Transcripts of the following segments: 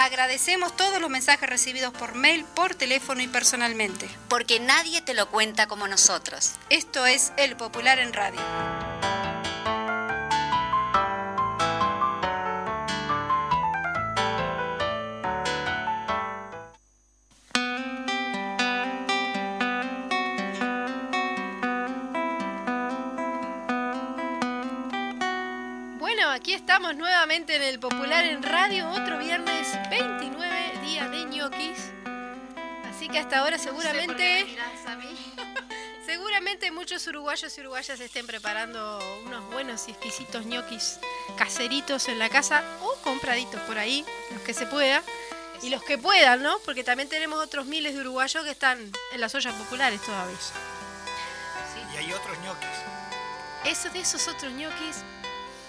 Agradecemos todos los mensajes recibidos por mail, por teléfono y personalmente. Porque nadie te lo cuenta como nosotros. Esto es El Popular en Radio. Estamos nuevamente en el Popular en Radio, otro viernes 29, día de ñoquis. Así que hasta ahora seguramente... Seguramente muchos uruguayos y uruguayas estén preparando unos buenos y exquisitos ñoquis caseritos en la casa o compraditos por ahí, los que se pueda. Y los que puedan, ¿no? Porque también tenemos otros miles de uruguayos que están en las ollas populares todavía. Y hay otros ñoquis. Eso de esos otros ñoquis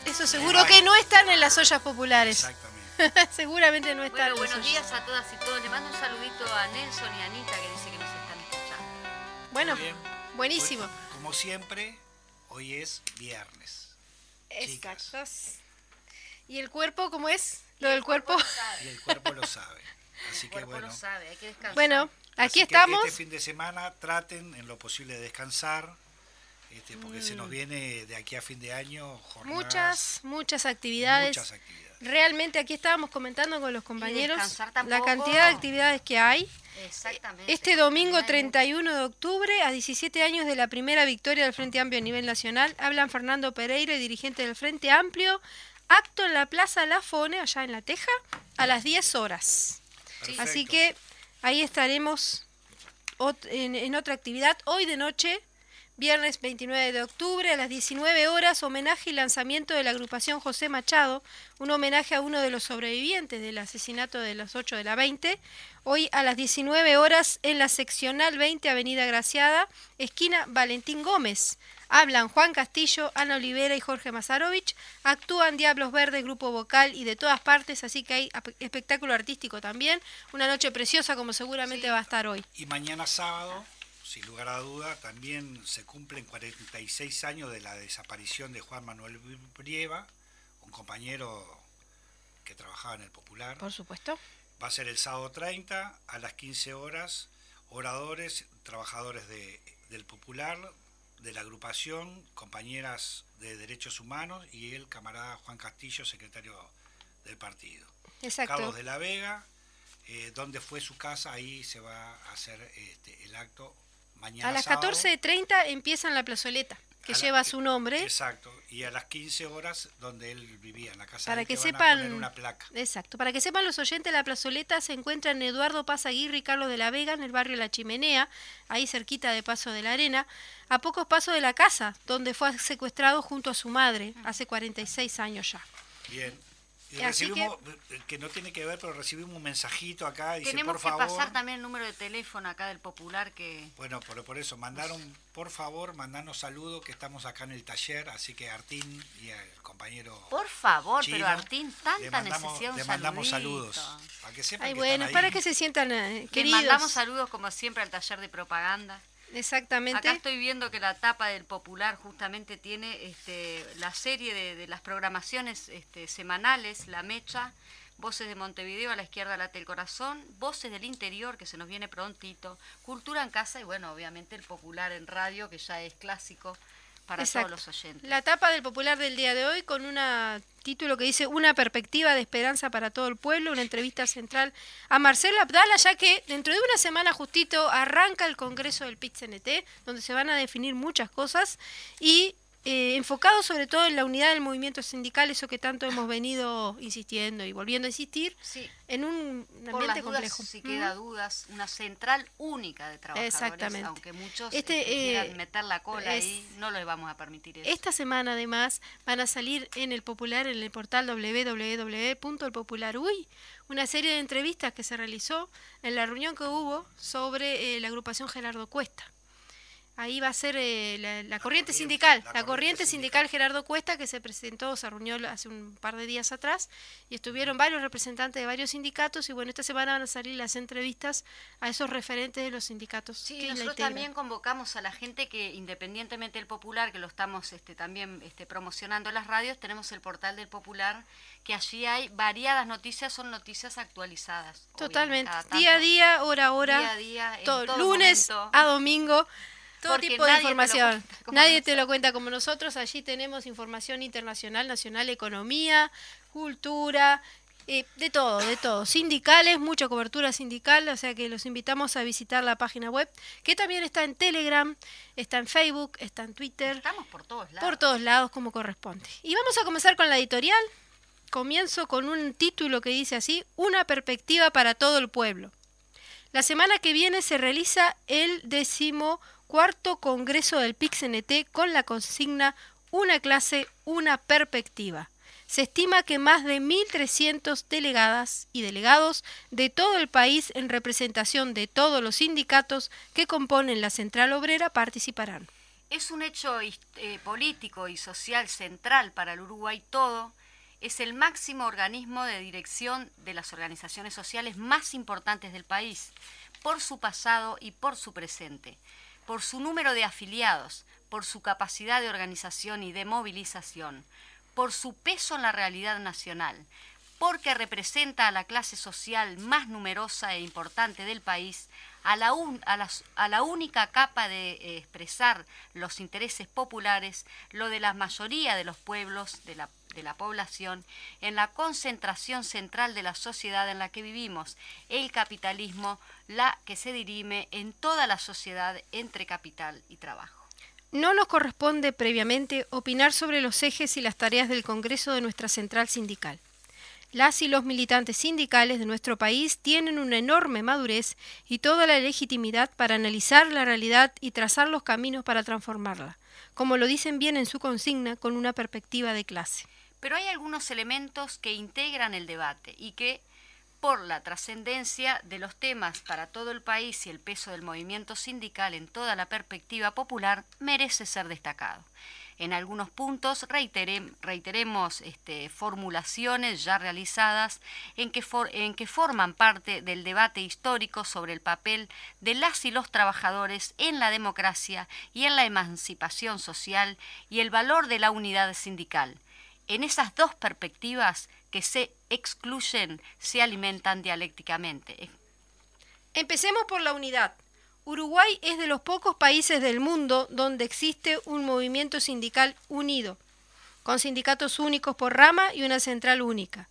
eso seguro que no están en las ollas populares. Exactamente. Seguramente no están. Bueno, buenos días a todas y todos. Le mando un saludito a Nelson y a Anita que dice que nos están escuchando. Bueno, buenísimo. como siempre, hoy es viernes. Exacto. ¿Y el cuerpo cómo es? ¿Lo del cuerpo? Y el cuerpo lo sabe. Así que bueno. Lo sabe, hay que descansar. Bueno, aquí Así estamos. Que este fin de semana traten en lo posible de descansar este, porque se nos mm. viene de aquí a fin de año jornadas, muchas, muchas actividades. Muchas actividades. Realmente aquí estábamos comentando con los compañeros la cantidad de actividades que hay. Exactamente. Este domingo 31 de octubre, a 17 años de la primera victoria del Frente Amplio a nivel nacional, hablan Fernando Pereira, dirigente del Frente Amplio. Acto en la Plaza La Fone, allá en La Teja, a las 10 horas. Así que ahí estaremos en otra actividad. Hoy de noche Viernes 29 de octubre a las 19 horas, homenaje y lanzamiento de la agrupación José Machado, un homenaje a uno de los sobrevivientes del asesinato de las 8 de la 20. Hoy a las 19 horas en la seccional 20 Avenida Graciada, esquina Valentín Gómez. Hablan Juan Castillo, Ana Olivera y Jorge Mazarovich. Actúan Diablos Verdes, grupo vocal y de todas partes, así que hay espectáculo artístico también. Una noche preciosa como seguramente va a estar hoy. Y mañana sábado sin lugar a duda, también se cumplen 46 años de la desaparición de Juan Manuel Brieva, un compañero que trabajaba en el Popular. Por supuesto. Va a ser el sábado 30 a las 15 horas, oradores, trabajadores del Popular, de la agrupación, compañeras de Derechos Humanos y el camarada Juan Castillo, secretario del partido. Exacto. Carlos de la Vega, eh, donde fue su casa, ahí se va a hacer este, el acto a las 14.30 empieza en la plazoleta, que lleva su nombre. Exacto, y a las 15 horas donde él vivía, en la casa para que, sepan, una placa. Exacto, para que sepan los oyentes, la plazoleta se encuentra en Eduardo Paz Aguirre y Carlos de la Vega, en el barrio La Chimenea, ahí cerquita de Paso de la Arena, a pocos pasos de la casa, donde fue secuestrado junto a su madre, hace 46 años ya. Bien, recibimos, eh, que, no tiene que ver, pero recibimos un mensajito acá. Dice, Tenemos por que pasar también el número de teléfono acá del Popular que... Bueno, por, por eso, mandaron, por favor, mandanos saludos que estamos acá en el taller, así que Artín y el compañero... Por favor, pero Artín, tanta necesidad Le mandamos saludos. Para que sepan Ay, bueno, para que se sientan eh, queridos. Le mandamos saludos como siempre al taller de propaganda. Exactamente. Acá estoy viendo que la tapa del Popular justamente tiene este, la serie de, las programaciones este, semanales, La Mecha, Voces de Montevideo, a la izquierda late el corazón, Voces del Interior, que se nos viene prontito, Cultura en casa y bueno, obviamente el Popular en radio, que ya es clásico para todos los oyentes. La tapa del Popular del día de hoy con un título que dice Una perspectiva de esperanza para todo el pueblo, una entrevista central a Marcelo Abdala, ya que dentro de una semana justito arranca el Congreso del PIT-CNT, donde se van a definir muchas cosas y eh, enfocado sobre todo en la unidad del movimiento sindical, eso que tanto hemos venido insistiendo y volviendo a insistir, en un ambiente complejo. Si queda dudas, una central única de trabajadores, Exactamente. aunque muchos este, este quieran eh, meter la cola ahí, no les vamos a permitir eso. Esta semana además van a salir en el Popular, en el portal www.elpopularuy, una serie de entrevistas que se realizó en la reunión que hubo sobre eh, la agrupación Gerardo Cuesta Ahí va a ser eh, la, corriente sindical, la, corriente, sindical, Gerardo Cuesta, que se presentó, se reunió hace un par de días atrás, y estuvieron varios representantes de varios sindicatos, y bueno, esta semana van a salir las entrevistas a esos referentes de los sindicatos. Sí, nosotros también convocamos a la gente que, independientemente del Popular, que lo estamos este, también este, promocionando en las radios, tenemos el portal del Popular, que allí hay variadas noticias, son noticias actualizadas. Totalmente, día a día, hora a hora, día a día, todo, lunes a domingo todo tipo de información. nadie te lo cuenta como nosotros. Allí tenemos información internacional, nacional, economía, cultura, eh, de todo, de todo. Sindicales, mucha cobertura sindical, o sea que los invitamos a visitar la página web, que también está en Telegram, está en Facebook, está en Twitter. Estamos por todos lados. Por todos lados, como corresponde. Y vamos a comenzar con la editorial. Comienzo con un título que dice así, Una perspectiva para todo el pueblo. La semana que viene se realiza el décimo cuarto Congreso del PIXNT con la consigna Una clase, una perspectiva. Se estima que más de 1.300 delegadas y delegados de todo el país en representación de todos los sindicatos que componen la Central Obrera participarán. Es un hecho eh, político y social central para el Uruguay todo. Es el máximo organismo de dirección de las organizaciones sociales más importantes del país, por su pasado y por su presente por su número de afiliados, por su capacidad de organización y de movilización, por su peso en la realidad nacional, porque representa a la clase social más numerosa e importante del país, a la, a la, única capa de eh, expresar los intereses populares, lo de la mayoría de los pueblos, de la de la población en la concentración central de la sociedad en la que vivimos, el capitalismo, la que se dirime en toda la sociedad entre capital y trabajo. No nos corresponde previamente opinar sobre los ejes y las tareas del Congreso de nuestra central sindical. Las y los militantes sindicales de nuestro país tienen una enorme madurez y toda la legitimidad para analizar la realidad y trazar los caminos para transformarla, como lo dicen bien en su consigna con una perspectiva de clase. Pero hay algunos elementos que integran el debate y que, por la trascendencia de los temas para todo el país y el peso del movimiento sindical en toda la perspectiva popular, merece ser destacado. En algunos puntos reiteremos este, formulaciones ya realizadas en que, en que forman parte del debate histórico sobre el papel de las y los trabajadores en la democracia y en la emancipación social y el valor de la unidad sindical en esas dos perspectivas que se excluyen, se alimentan dialécticamente. Empecemos por la unidad. Uruguay es de los pocos países del mundo donde existe un movimiento sindical unido, con sindicatos únicos por rama y una central única.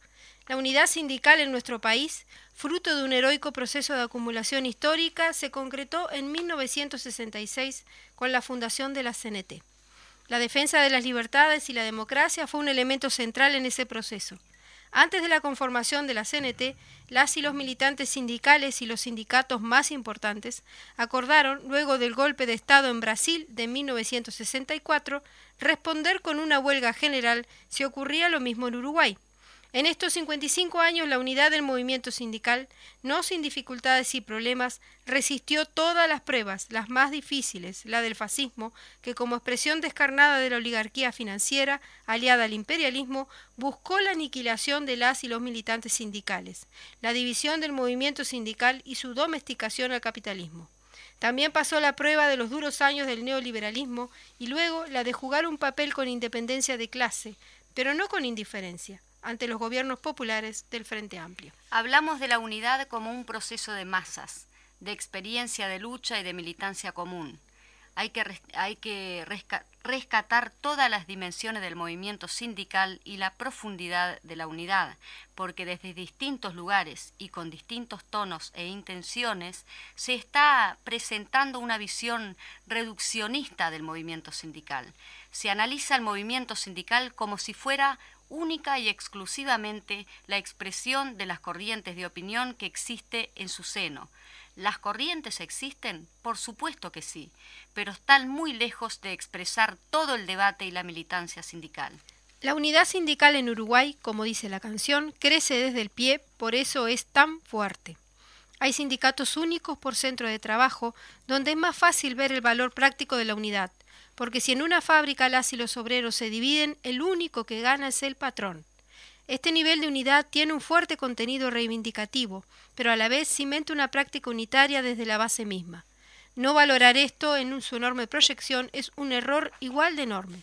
La unidad sindical en nuestro país, fruto de un heroico proceso de acumulación histórica, se concretó en 1966 con la fundación de la CNT. La defensa de las libertades y la democracia fue un elemento central en ese proceso. Antes de la conformación de la CNT, las y los militantes sindicales y los sindicatos más importantes acordaron, luego del golpe de Estado en Brasil de 1964, responder con una huelga general si ocurría lo mismo en Uruguay. En estos 55 años la unidad del movimiento sindical, no sin dificultades y problemas, resistió todas las pruebas, las más difíciles, la del fascismo, que como expresión descarnada de la oligarquía financiera, aliada al imperialismo, buscó la aniquilación de las y los militantes sindicales, la división del movimiento sindical y su domesticación al capitalismo. También pasó la prueba de los duros años del neoliberalismo y luego la de jugar un papel con independencia de clase, pero no con indiferencia ante los gobiernos populares del Frente Amplio. Hablamos de la unidad como un proceso de masas, de experiencia de lucha y de militancia común. Hay que, hay que rescatar todas las dimensiones del movimiento sindical y la profundidad de la unidad, porque desde distintos lugares y con distintos tonos e intenciones se está presentando una visión reduccionista del movimiento sindical. Se analiza el movimiento sindical como si fuera única y exclusivamente la expresión de las corrientes de opinión que existe en su seno. ¿Las corrientes existen? Por supuesto que sí, pero están muy lejos de expresar todo el debate y la militancia sindical. La unidad sindical en Uruguay, como dice la canción, crece desde el pie, por eso es tan fuerte. Hay sindicatos únicos por centro de trabajo, donde es más fácil ver el valor práctico de la unidad, porque si en una fábrica las y los obreros se dividen, el único que gana es el patrón. Este nivel de unidad tiene un fuerte contenido reivindicativo, pero a la vez cimenta una práctica unitaria desde la base misma. No valorar esto en su enorme proyección es un error igual de enorme.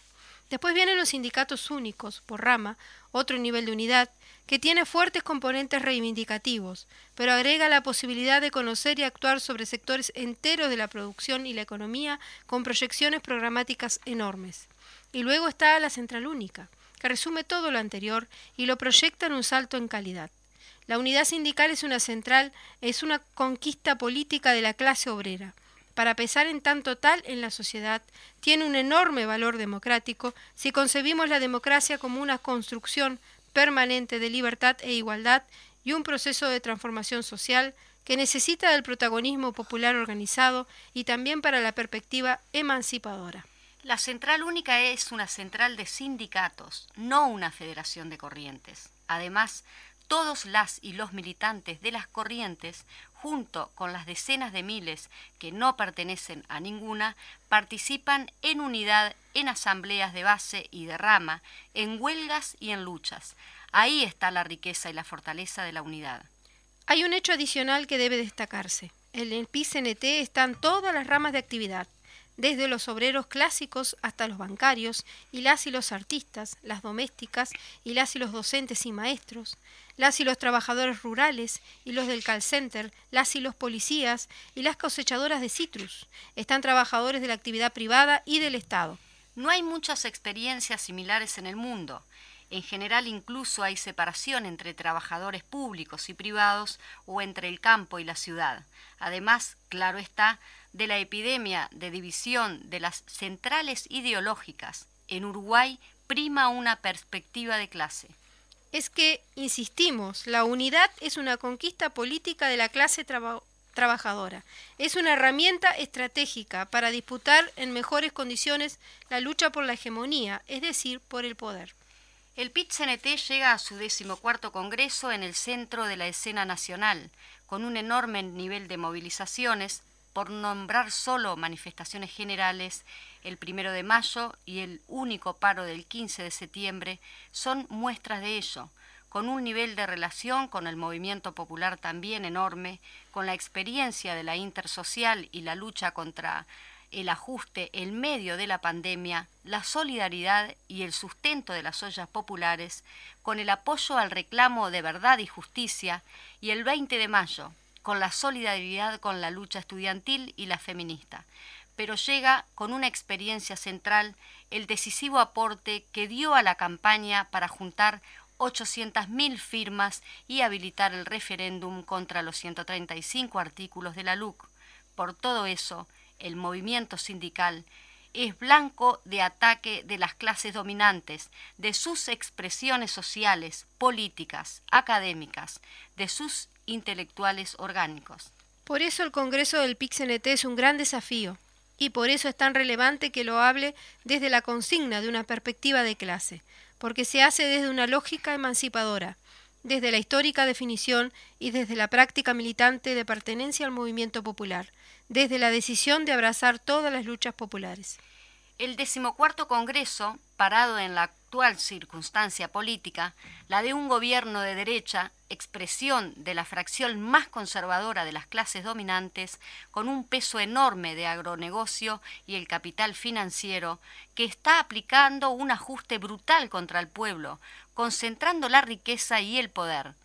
Después vienen los sindicatos únicos, por rama, otro nivel de unidad, que tiene fuertes componentes reivindicativos, pero agrega la posibilidad de conocer y actuar sobre sectores enteros de la producción y la economía con proyecciones programáticas enormes. Y luego está la central única, que resume todo lo anterior y lo proyecta en un salto en calidad. La unidad sindical es una central, es una conquista política de la clase obrera. Para pesar en tanto tal en la sociedad, tiene un enorme valor democrático si concebimos la democracia como una construcción permanente de libertad e igualdad y un proceso de transformación social que necesita del protagonismo popular organizado y también para la perspectiva emancipadora. La Central Única es una central de sindicatos, no una federación de corrientes. Además, todos las y los militantes de las corrientes, junto con las decenas de miles que no pertenecen a ninguna, participan en unidad en asambleas de base y de rama, en huelgas y en luchas. Ahí está la riqueza y la fortaleza de la unidad. Hay un hecho adicional que debe destacarse. En el PICNT están todas las ramas de actividad, desde los obreros clásicos hasta los bancarios, y las y los artistas, las domésticas, y las y los docentes y maestros, las y los trabajadores rurales, y los del call center, las y los policías, y las cosechadoras de citrus. Están trabajadores de la actividad privada y del Estado. No hay muchas experiencias similares en el mundo. En general incluso hay separación entre trabajadores públicos y privados o entre el campo y la ciudad. Además, claro está, de la epidemia de división de las centrales ideológicas, en Uruguay prima una perspectiva de clase. Es que, insistimos, la unidad es una conquista política de la clase trabajadora. Es una herramienta estratégica para disputar en mejores condiciones la lucha por la hegemonía, es decir, por el poder. El PIT-CNT llega a su decimocuarto congreso en el centro de la escena nacional, con un enorme nivel de movilizaciones, por nombrar solo manifestaciones generales, el primero de mayo y el único paro del 15 de septiembre son muestras de ello, con un nivel de relación con el movimiento popular también enorme, con la experiencia de la intersocial y la lucha contra el ajuste en medio de la pandemia, la solidaridad y el sustento de las ollas populares, con el apoyo al reclamo de verdad y justicia, y el 20 de mayo, con la solidaridad con la lucha estudiantil y la feminista, pero llega con una experiencia central el decisivo aporte que dio a la campaña para juntar 800.000 firmas y habilitar el referéndum contra los 135 artículos de la LUC. Por todo eso, el movimiento sindical es blanco de ataque de las clases dominantes, de sus expresiones sociales, políticas, académicas, de sus intelectuales orgánicos. Por eso el Congreso del PIXNT es un gran desafío, y por eso es tan relevante que lo hable desde la consigna de una perspectiva de clase, porque se hace desde una lógica emancipadora, desde la histórica definición y desde la práctica militante de pertenencia al movimiento popular, desde la decisión de abrazar todas las luchas populares. El decimocuarto Congreso, parado en la actual circunstancia política, la de un gobierno de derecha, expresión de la fracción más conservadora de las clases dominantes, con un peso enorme de agronegocio y el capital financiero, que está aplicando un ajuste brutal contra el pueblo, concentrando la riqueza y el poder.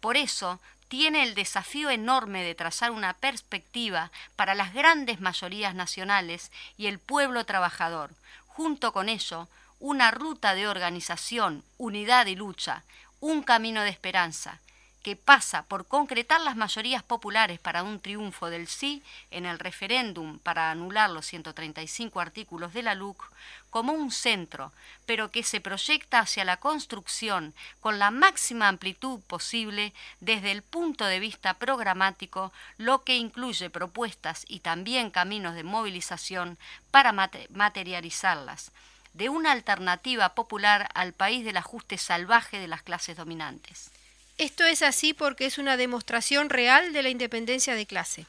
Por eso, tiene el desafío enorme de trazar una perspectiva para las grandes mayorías nacionales y el pueblo trabajador, junto con ello, una ruta de organización, unidad y lucha, un camino de esperanza, que pasa por concretar las mayorías populares para un triunfo del sí en el referéndum para anular los 135 artículos de la LUC como un centro, pero que se proyecta hacia la construcción con la máxima amplitud posible desde el punto de vista programático, lo que incluye propuestas y también caminos de movilización para materializarlas de una alternativa popular al país del ajuste salvaje de las clases dominantes. Esto es así porque es una demostración real de la independencia de clase.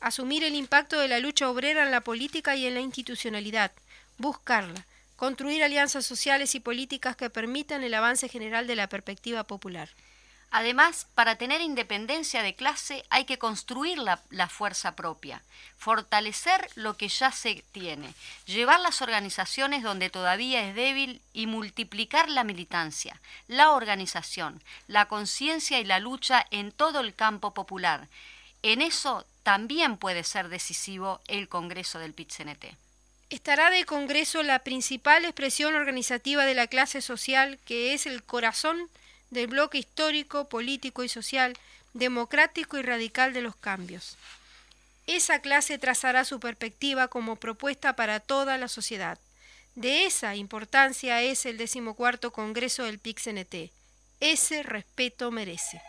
Asumir el impacto de la lucha obrera en la política y en la institucionalidad, buscarla, construir alianzas sociales y políticas que permitan el avance general de la perspectiva popular. Además, para tener independencia de clase hay que construir la, fuerza propia, fortalecer lo que ya se tiene, llevar las organizaciones donde todavía es débil y multiplicar la militancia, la organización, la conciencia y la lucha en todo el campo popular. En eso también puede ser decisivo el Congreso del PITCNT. Estará de Congreso la principal expresión organizativa de la clase social, que es el corazón del bloque histórico, político y social, democrático y radical de los cambios. Esa clase trazará su perspectiva como propuesta para toda la sociedad. De esa importancia es el decimocuarto Congreso del PIXNT. Ese respeto merece.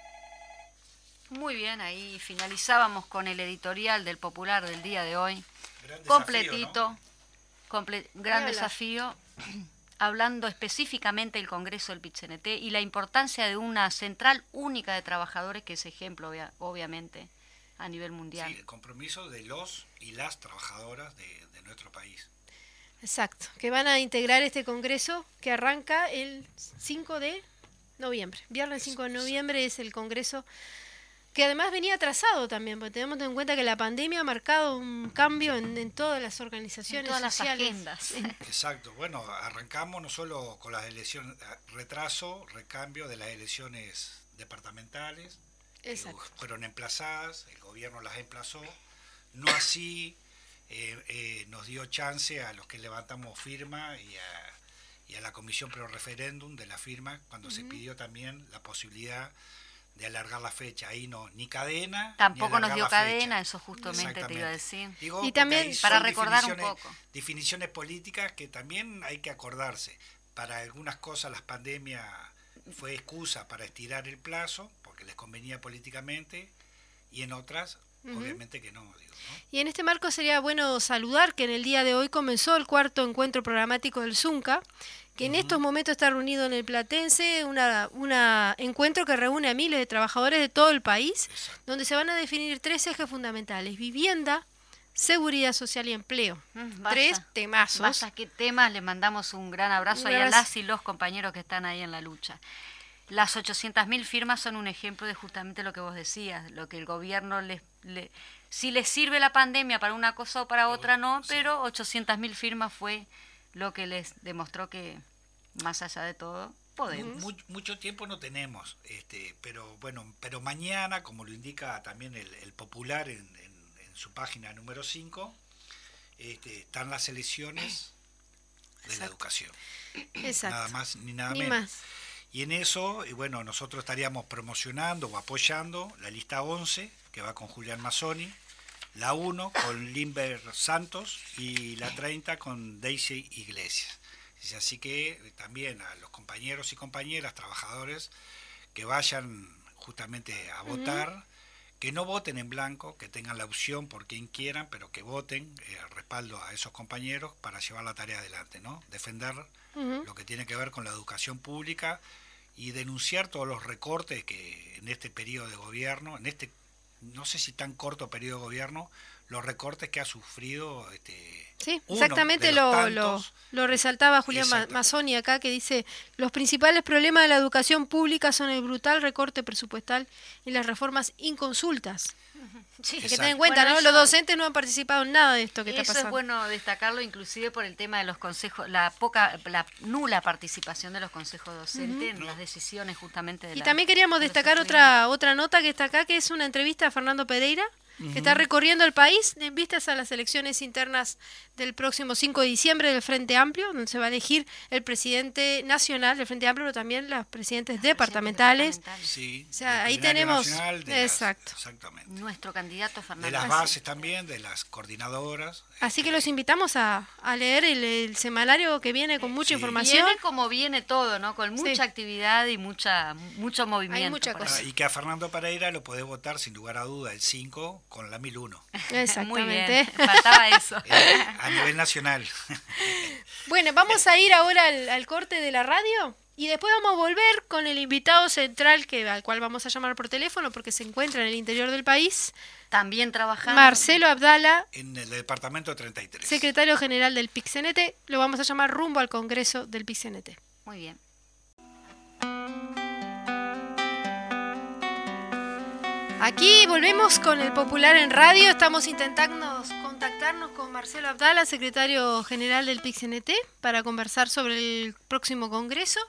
Muy bien, ahí finalizábamos con el editorial del Popular del día de hoy. Gran desafío, Completito, ¿no? comple- gran Hola. desafío, hablando específicamente del Congreso del PITCNT y la importancia de una central única de trabajadores que es ejemplo, obvia- obviamente, a nivel mundial. Sí, el compromiso de los y las trabajadoras de, de nuestro país. Exacto, que van a integrar este Congreso que arranca el 5 de noviembre. Viernes 5 de noviembre es el Congreso que además venía atrasado también, porque tenemos en cuenta que la pandemia ha marcado un cambio en, en todas las organizaciones En todas las sociales. agendas. Exacto, bueno, arrancamos no solo con las elecciones, retraso, recambio de las elecciones departamentales, que Exacto. fueron emplazadas, el gobierno las emplazó, no así eh, eh, nos dio chance a los que levantamos firma y a, y a la comisión pro referéndum de la firma cuando se pidió también la posibilidad de alargar la fecha. Ahí no, ni cadena. ni Tampoco nos dio fecha. cadena, eso justamente te iba a decir. Digo, Y también- Para recordar un poco. Definiciones políticas que también hay que acordarse. Para algunas cosas las pandemias fue excusa para estirar el plazo, porque les convenía políticamente, y en otras, obviamente que no. Digo, ¿no? Y en este marco sería bueno saludar que en el día de hoy comenzó el cuarto encuentro programático del ZUNCA, que en estos momentos está reunido en el Platense, una, una encuentro que reúne a miles de trabajadores de todo el país, Exacto. donde se van a definir tres ejes fundamentales, vivienda, seguridad social y empleo. Mm, tres temazos. Vaya, qué temas, le mandamos un gran abrazo Un a las y los compañeros que están ahí en la lucha. Las 800.000 firmas son un ejemplo de justamente lo que vos decías, lo que el gobierno les... le- si les sirve la pandemia para una cosa o para otra no, pero 800.000 firmas fue lo que les demostró que, más allá de todo, podemos. Mu- mucho tiempo no tenemos, este, pero bueno, pero mañana, como lo indica también el, el Popular en, en- en su página número 5, este, están las elecciones de la educación. Exacto. Nada más ni nada Ni menos. más. Y en eso, y bueno, nosotros estaríamos promocionando o apoyando la lista 11, que va con Julián Mazzoni, la 1 con Limber Santos y la 30 con Daisy Iglesias. Así que eh, también a los compañeros y compañeras, trabajadores, que vayan justamente a votar, que no voten en blanco, que tengan la opción por quien quieran, pero que voten eh, respaldo a esos compañeros para llevar la tarea adelante, ¿no? Defender lo que tiene que ver con la educación pública y denunciar todos los recortes que en este periodo de gobierno, en este no sé si tan corto periodo de gobierno, los recortes que ha sufrido este Sí, uno exactamente de los lo, lo, tantos. lo resaltaba Julián. Mazzoni acá, que dice, los principales problemas de la educación pública son el brutal recorte presupuestal y las reformas inconsultas. Sí. Hay que tener en cuenta, Bueno, ¿no? eso- Los docentes no han participado en nada de esto que está Eso pasando. es bueno destacarlo, inclusive por el tema de los consejos, la poca, la nula participación de los consejos docentes en las decisiones justamente de Y la- también queríamos destacar otra otra nota que está acá, que es una entrevista a Fernando Pereira, que está recorriendo el país en vistas a las elecciones internas del próximo 5 de diciembre del Frente Amplio, donde se va a elegir el presidente nacional del Frente Amplio, pero también las presidentes departamentales. departamentales. Sí, O sea, ahí tenemos- Nacional, de las- exacto. exactamente. Nuestro candidato De Fernando. las Así. bases también, de las coordinadoras. Así que los invitamos a, a leer el, el semanario que viene con mucha Sí. información. Viene como viene todo, ¿no? Con mucha Sí. actividad y mucha mucho movimiento. mucha por cosa. Ah. Y que a Fernando Pereira lo podés votar sin lugar a duda el 5 con la 1001 Muy bien, Exactamente. faltaba eso. eh, a nivel nacional. Bueno, vamos a ir ahora al, al corte de la radio Y después vamos a volver con el invitado central, que al cual vamos a llamar por teléfono porque se encuentra en el interior del país. También trabajando. Marcelo Abdala. En el departamento 33. Secretario general del PIXNT. Lo vamos a llamar rumbo al Congreso del PIXNT. Muy bien. Aquí volvemos con el Popular en Radio. Estamos intentando contactarnos con Marcelo Abdala, secretario general del PIXNT, para conversar sobre el próximo congreso.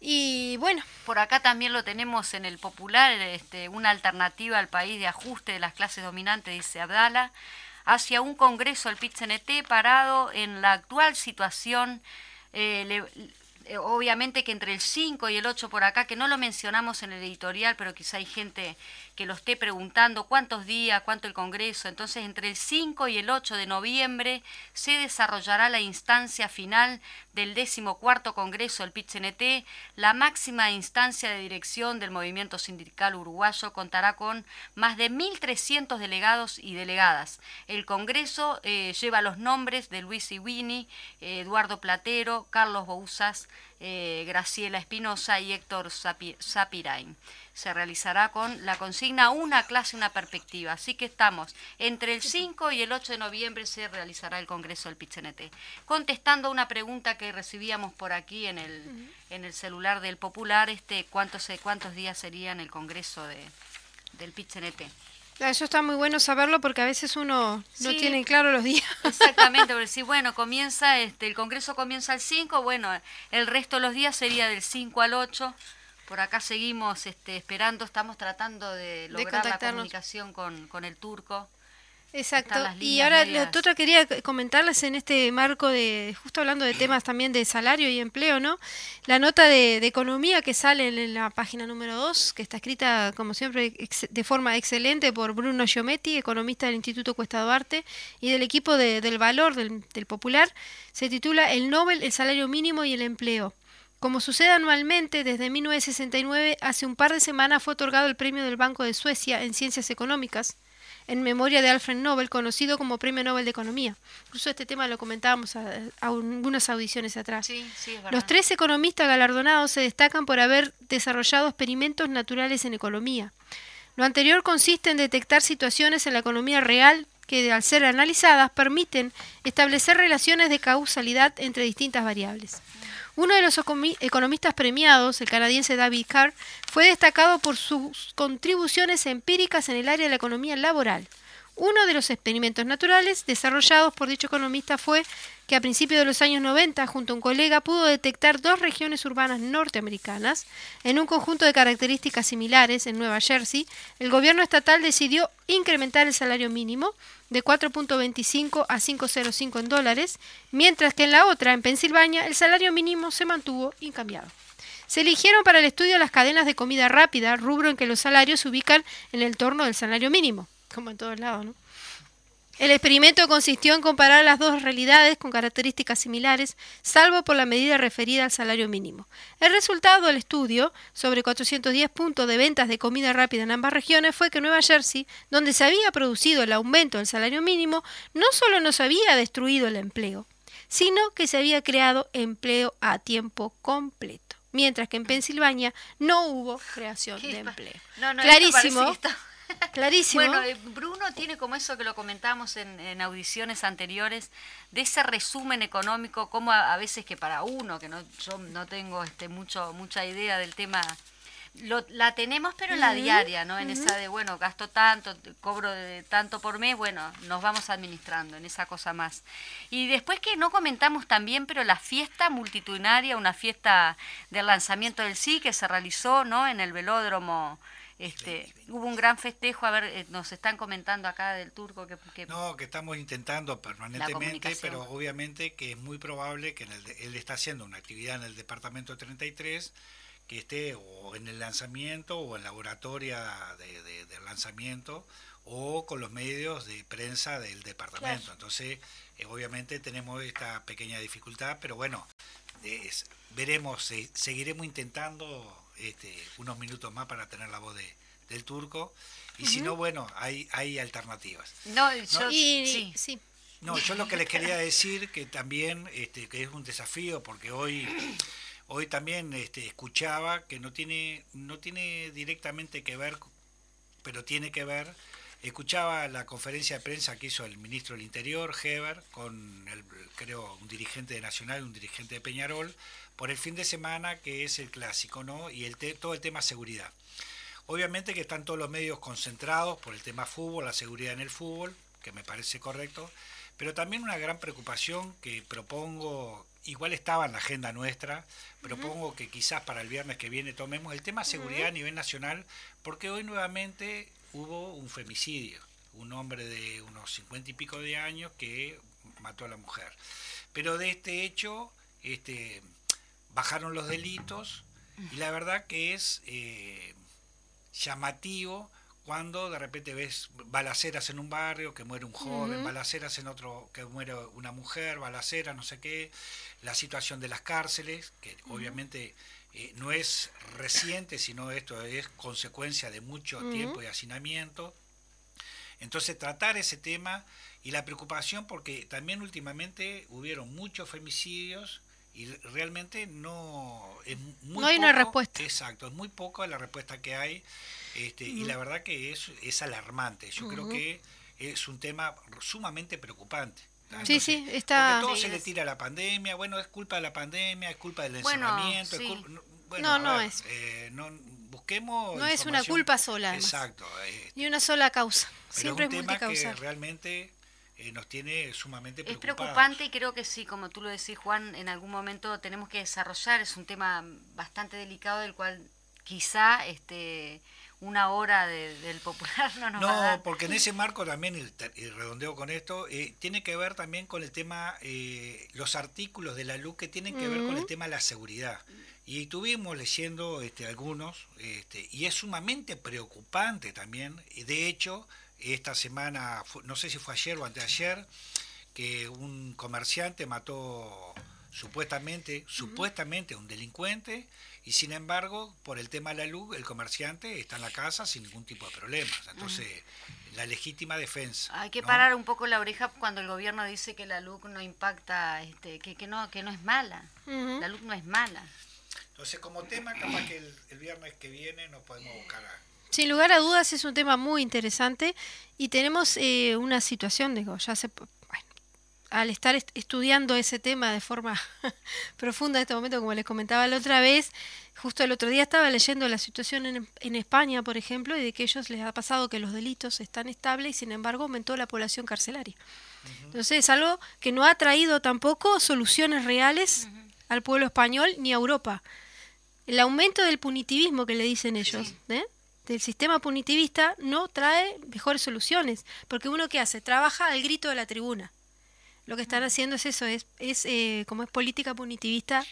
Y bueno. Por acá también lo tenemos en el Popular, este, una alternativa al país de ajuste de las clases dominantes, dice Abdala, hacia un congreso del PIXNT parado en la actual situación. Eh, eh, obviamente que entre el 5 y el 8 por acá, que no lo mencionamos en el editorial, pero quizá hay gente que lo esté preguntando cuántos días, cuánto el Congreso. Entonces, entre el 5 y el 8 de noviembre se desarrollará la instancia final del decimocuarto Congreso del PIT-CNT. La máxima instancia de dirección del movimiento sindical uruguayo contará con más de 1.300 delegados y delegadas. El Congreso eh, lleva los nombres de Luis Iwini, eh, Eduardo Platero, Carlos Bouzas, eh, Graciela Espinosa y Héctor Zapirain se realizará con la consigna Una clase, una perspectiva. Así que estamos entre el 5 y el 8 de noviembre se realizará el Congreso del PITCNT. Contestando una pregunta que recibíamos por aquí en el, en el celular del Popular, este, ¿cuántos, ¿cuántos días serían el Congreso de, del PITCNT? Eso está muy bueno saberlo porque a veces uno no tiene claro los días. Exactamente, pero si bueno, comienza este el congreso comienza el 5, bueno, el resto de los días sería del 5 al 8 por acá seguimos este, esperando, estamos tratando de lograr la comunicación con, con el turco. Exacto. Y ahora lo otro quería comentarles en este marco de, justo hablando de temas también de salario y empleo, ¿no? La nota de, economía que sale en la página número 2, que está escrita, como siempre, de forma excelente por Bruno Giometti, economista del Instituto Cuesta Duarte, y del equipo de, del Valor, del, del Popular, se titula El Nobel, el salario mínimo y el empleo. Como sucede anualmente, desde 1969, hace un par de semanas fue otorgado el premio del Banco de Suecia en Ciencias Económicas, en memoria de Alfred Nobel, conocido como Premio Nobel de Economía. Incluso este tema lo comentábamos a, algunas audiciones atrás. Los tres economistas galardonados se destacan por haber desarrollado experimentos naturales en economía. Lo anterior consiste en detectar situaciones en la economía real que, al ser analizadas, permiten establecer relaciones de causalidad entre distintas variables. Uno de los economistas premiados, el canadiense David Carr, fue destacado por sus contribuciones empíricas en el área de la economía laboral. Uno de los experimentos naturales desarrollados por dicho economista fue que a principios de los años 90, junto a un colega, pudo detectar dos regiones urbanas norteamericanas en un conjunto de características similares en Nueva Jersey. El gobierno estatal decidió incrementar el salario mínimo de 4.25 a 5.05 en dólares, mientras que en la otra, en Pensilvania, el salario mínimo se mantuvo incambiado. Se eligieron para el estudio las cadenas de comida rápida, rubro en que los salarios se ubican en el torno del salario mínimo como en todos lados, ¿no? El experimento consistió en comparar las dos realidades con características similares, salvo por la medida referida al salario mínimo. El resultado del estudio, sobre 410 puntos de ventas de comida rápida en ambas regiones, fue que Nueva Jersey, donde se había producido el aumento del salario mínimo, no solo no se había destruido el empleo, sino que se había creado empleo a tiempo completo, mientras que en Pensilvania no hubo creación de empleo. Clarísimo. Clarísimo. Bueno, eh, Bruno tiene como eso que lo comentamos en, audiciones anteriores, de ese resumen económico, como a, veces que para uno, que no, yo no tengo este mucho mucha idea del tema, lo, la tenemos pero en la diaria, ¿no? En esa de, bueno, gasto tanto, cobro de tanto por mes, bueno, nos vamos administrando en esa cosa más. Y después que no comentamos también, pero la fiesta multitudinaria, una fiesta del lanzamiento del sí que se realizó, ¿no? En el velódromo este, hubo un gran festejo, a ver, eh, nos están comentando acá del turco que... no, que estamos intentando permanentemente, pero obviamente que es muy probable que en el él está haciendo una actividad en el departamento 33 que esté o en el lanzamiento o en la oratoria de, del lanzamiento o con los medios de prensa del departamento. Entonces, eh, obviamente tenemos esta pequeña dificultad, pero bueno, veremos, seguiremos intentando este, unos minutos más para tener la voz de, del turco. Y si no, bueno, hay, hay alternativas. No, yo, sí. No, yo lo que les quería decir que también este, que es un desafío porque hoy Hoy también este, escuchaba que no tiene, no tiene directamente que ver, pero tiene que ver, escuchaba la conferencia de prensa que hizo el ministro del Interior, Heber, con el, creo un dirigente de Nacional, un dirigente de Peñarol, por el fin de semana que es el clásico, ¿no? Y el todo el tema seguridad. Obviamente que están todos los medios concentrados por el tema fútbol, la seguridad en el fútbol, que me parece correcto, pero también una gran preocupación que propongo, igual estaba en la agenda nuestra, propongo que quizás para el viernes que viene tomemos el tema seguridad a nivel nacional, porque hoy nuevamente hubo un femicidio, un hombre de unos cincuenta y pico de años que mató a la mujer. Pero de este hecho este, bajaron los delitos y la verdad que es... Eh, llamativo cuando de repente ves balaceras en un barrio, que muere un joven, balaceras en otro, que muere una mujer, balaceras, no sé qué, la situación de las cárceles, que obviamente eh, no es reciente, sino esto es consecuencia de mucho tiempo de hacinamiento. Entonces tratar ese tema y la preocupación porque también últimamente hubieron muchos femicidios y realmente no es muy no hay una respuesta. Exacto es muy poco la respuesta que hay este, y la verdad que es, es alarmante. Yo creo que es un tema sumamente preocupante sí sí está porque todo se le tira a la pandemia. Bueno es culpa de la pandemia es culpa del encerramiento no no es. eh, no busquemos no es una culpa sola exacto eh, ni una sola causa. siempre es un tema que realmente eh, nos tiene sumamente preocupados. Es preocupante y creo que sí, como tú lo decís, Juan, en algún momento tenemos que desarrollar, es un tema bastante delicado del cual quizá este una hora del popular no nos no, va a dar. porque en ese marco también, y redondeo con esto, eh, tiene que ver también con el tema, eh, los artículos de la luz que tienen que ver con el tema de la seguridad. Y tuvimos leyendo este, algunos, este, y es sumamente preocupante también. De hecho, esta semana, no sé si fue ayer o anteayer, que un comerciante mató supuestamente, supuestamente un delincuente, y sin embargo, por el tema de la luz, el comerciante está en la casa sin ningún tipo de problemas. Entonces, la legítima defensa. Hay que parar un poco la oreja cuando el gobierno dice que la luz no impacta, este, que, que no, que no es mala. La luz no es mala. Entonces, como tema, capaz que el, el viernes que viene nos podemos buscar a sin lugar a dudas es un tema muy interesante y tenemos eh, una situación, digo, ya se, al estar estudiando ese tema de forma profunda en este momento, como les comentaba la otra vez, justo el otro día estaba leyendo la situación en, en España, por ejemplo, y de que ellos les ha pasado que los delitos están estables y sin embargo aumentó la población carcelaria. Entonces es algo que no ha traído tampoco soluciones reales al pueblo español ni a Europa. El aumento del punitivismo que le dicen ellos, ¿eh? del sistema punitivista no trae mejores soluciones, porque uno que hace, trabaja al grito de la tribuna. Lo que están haciendo es eso, es, es eh, como es política punitivista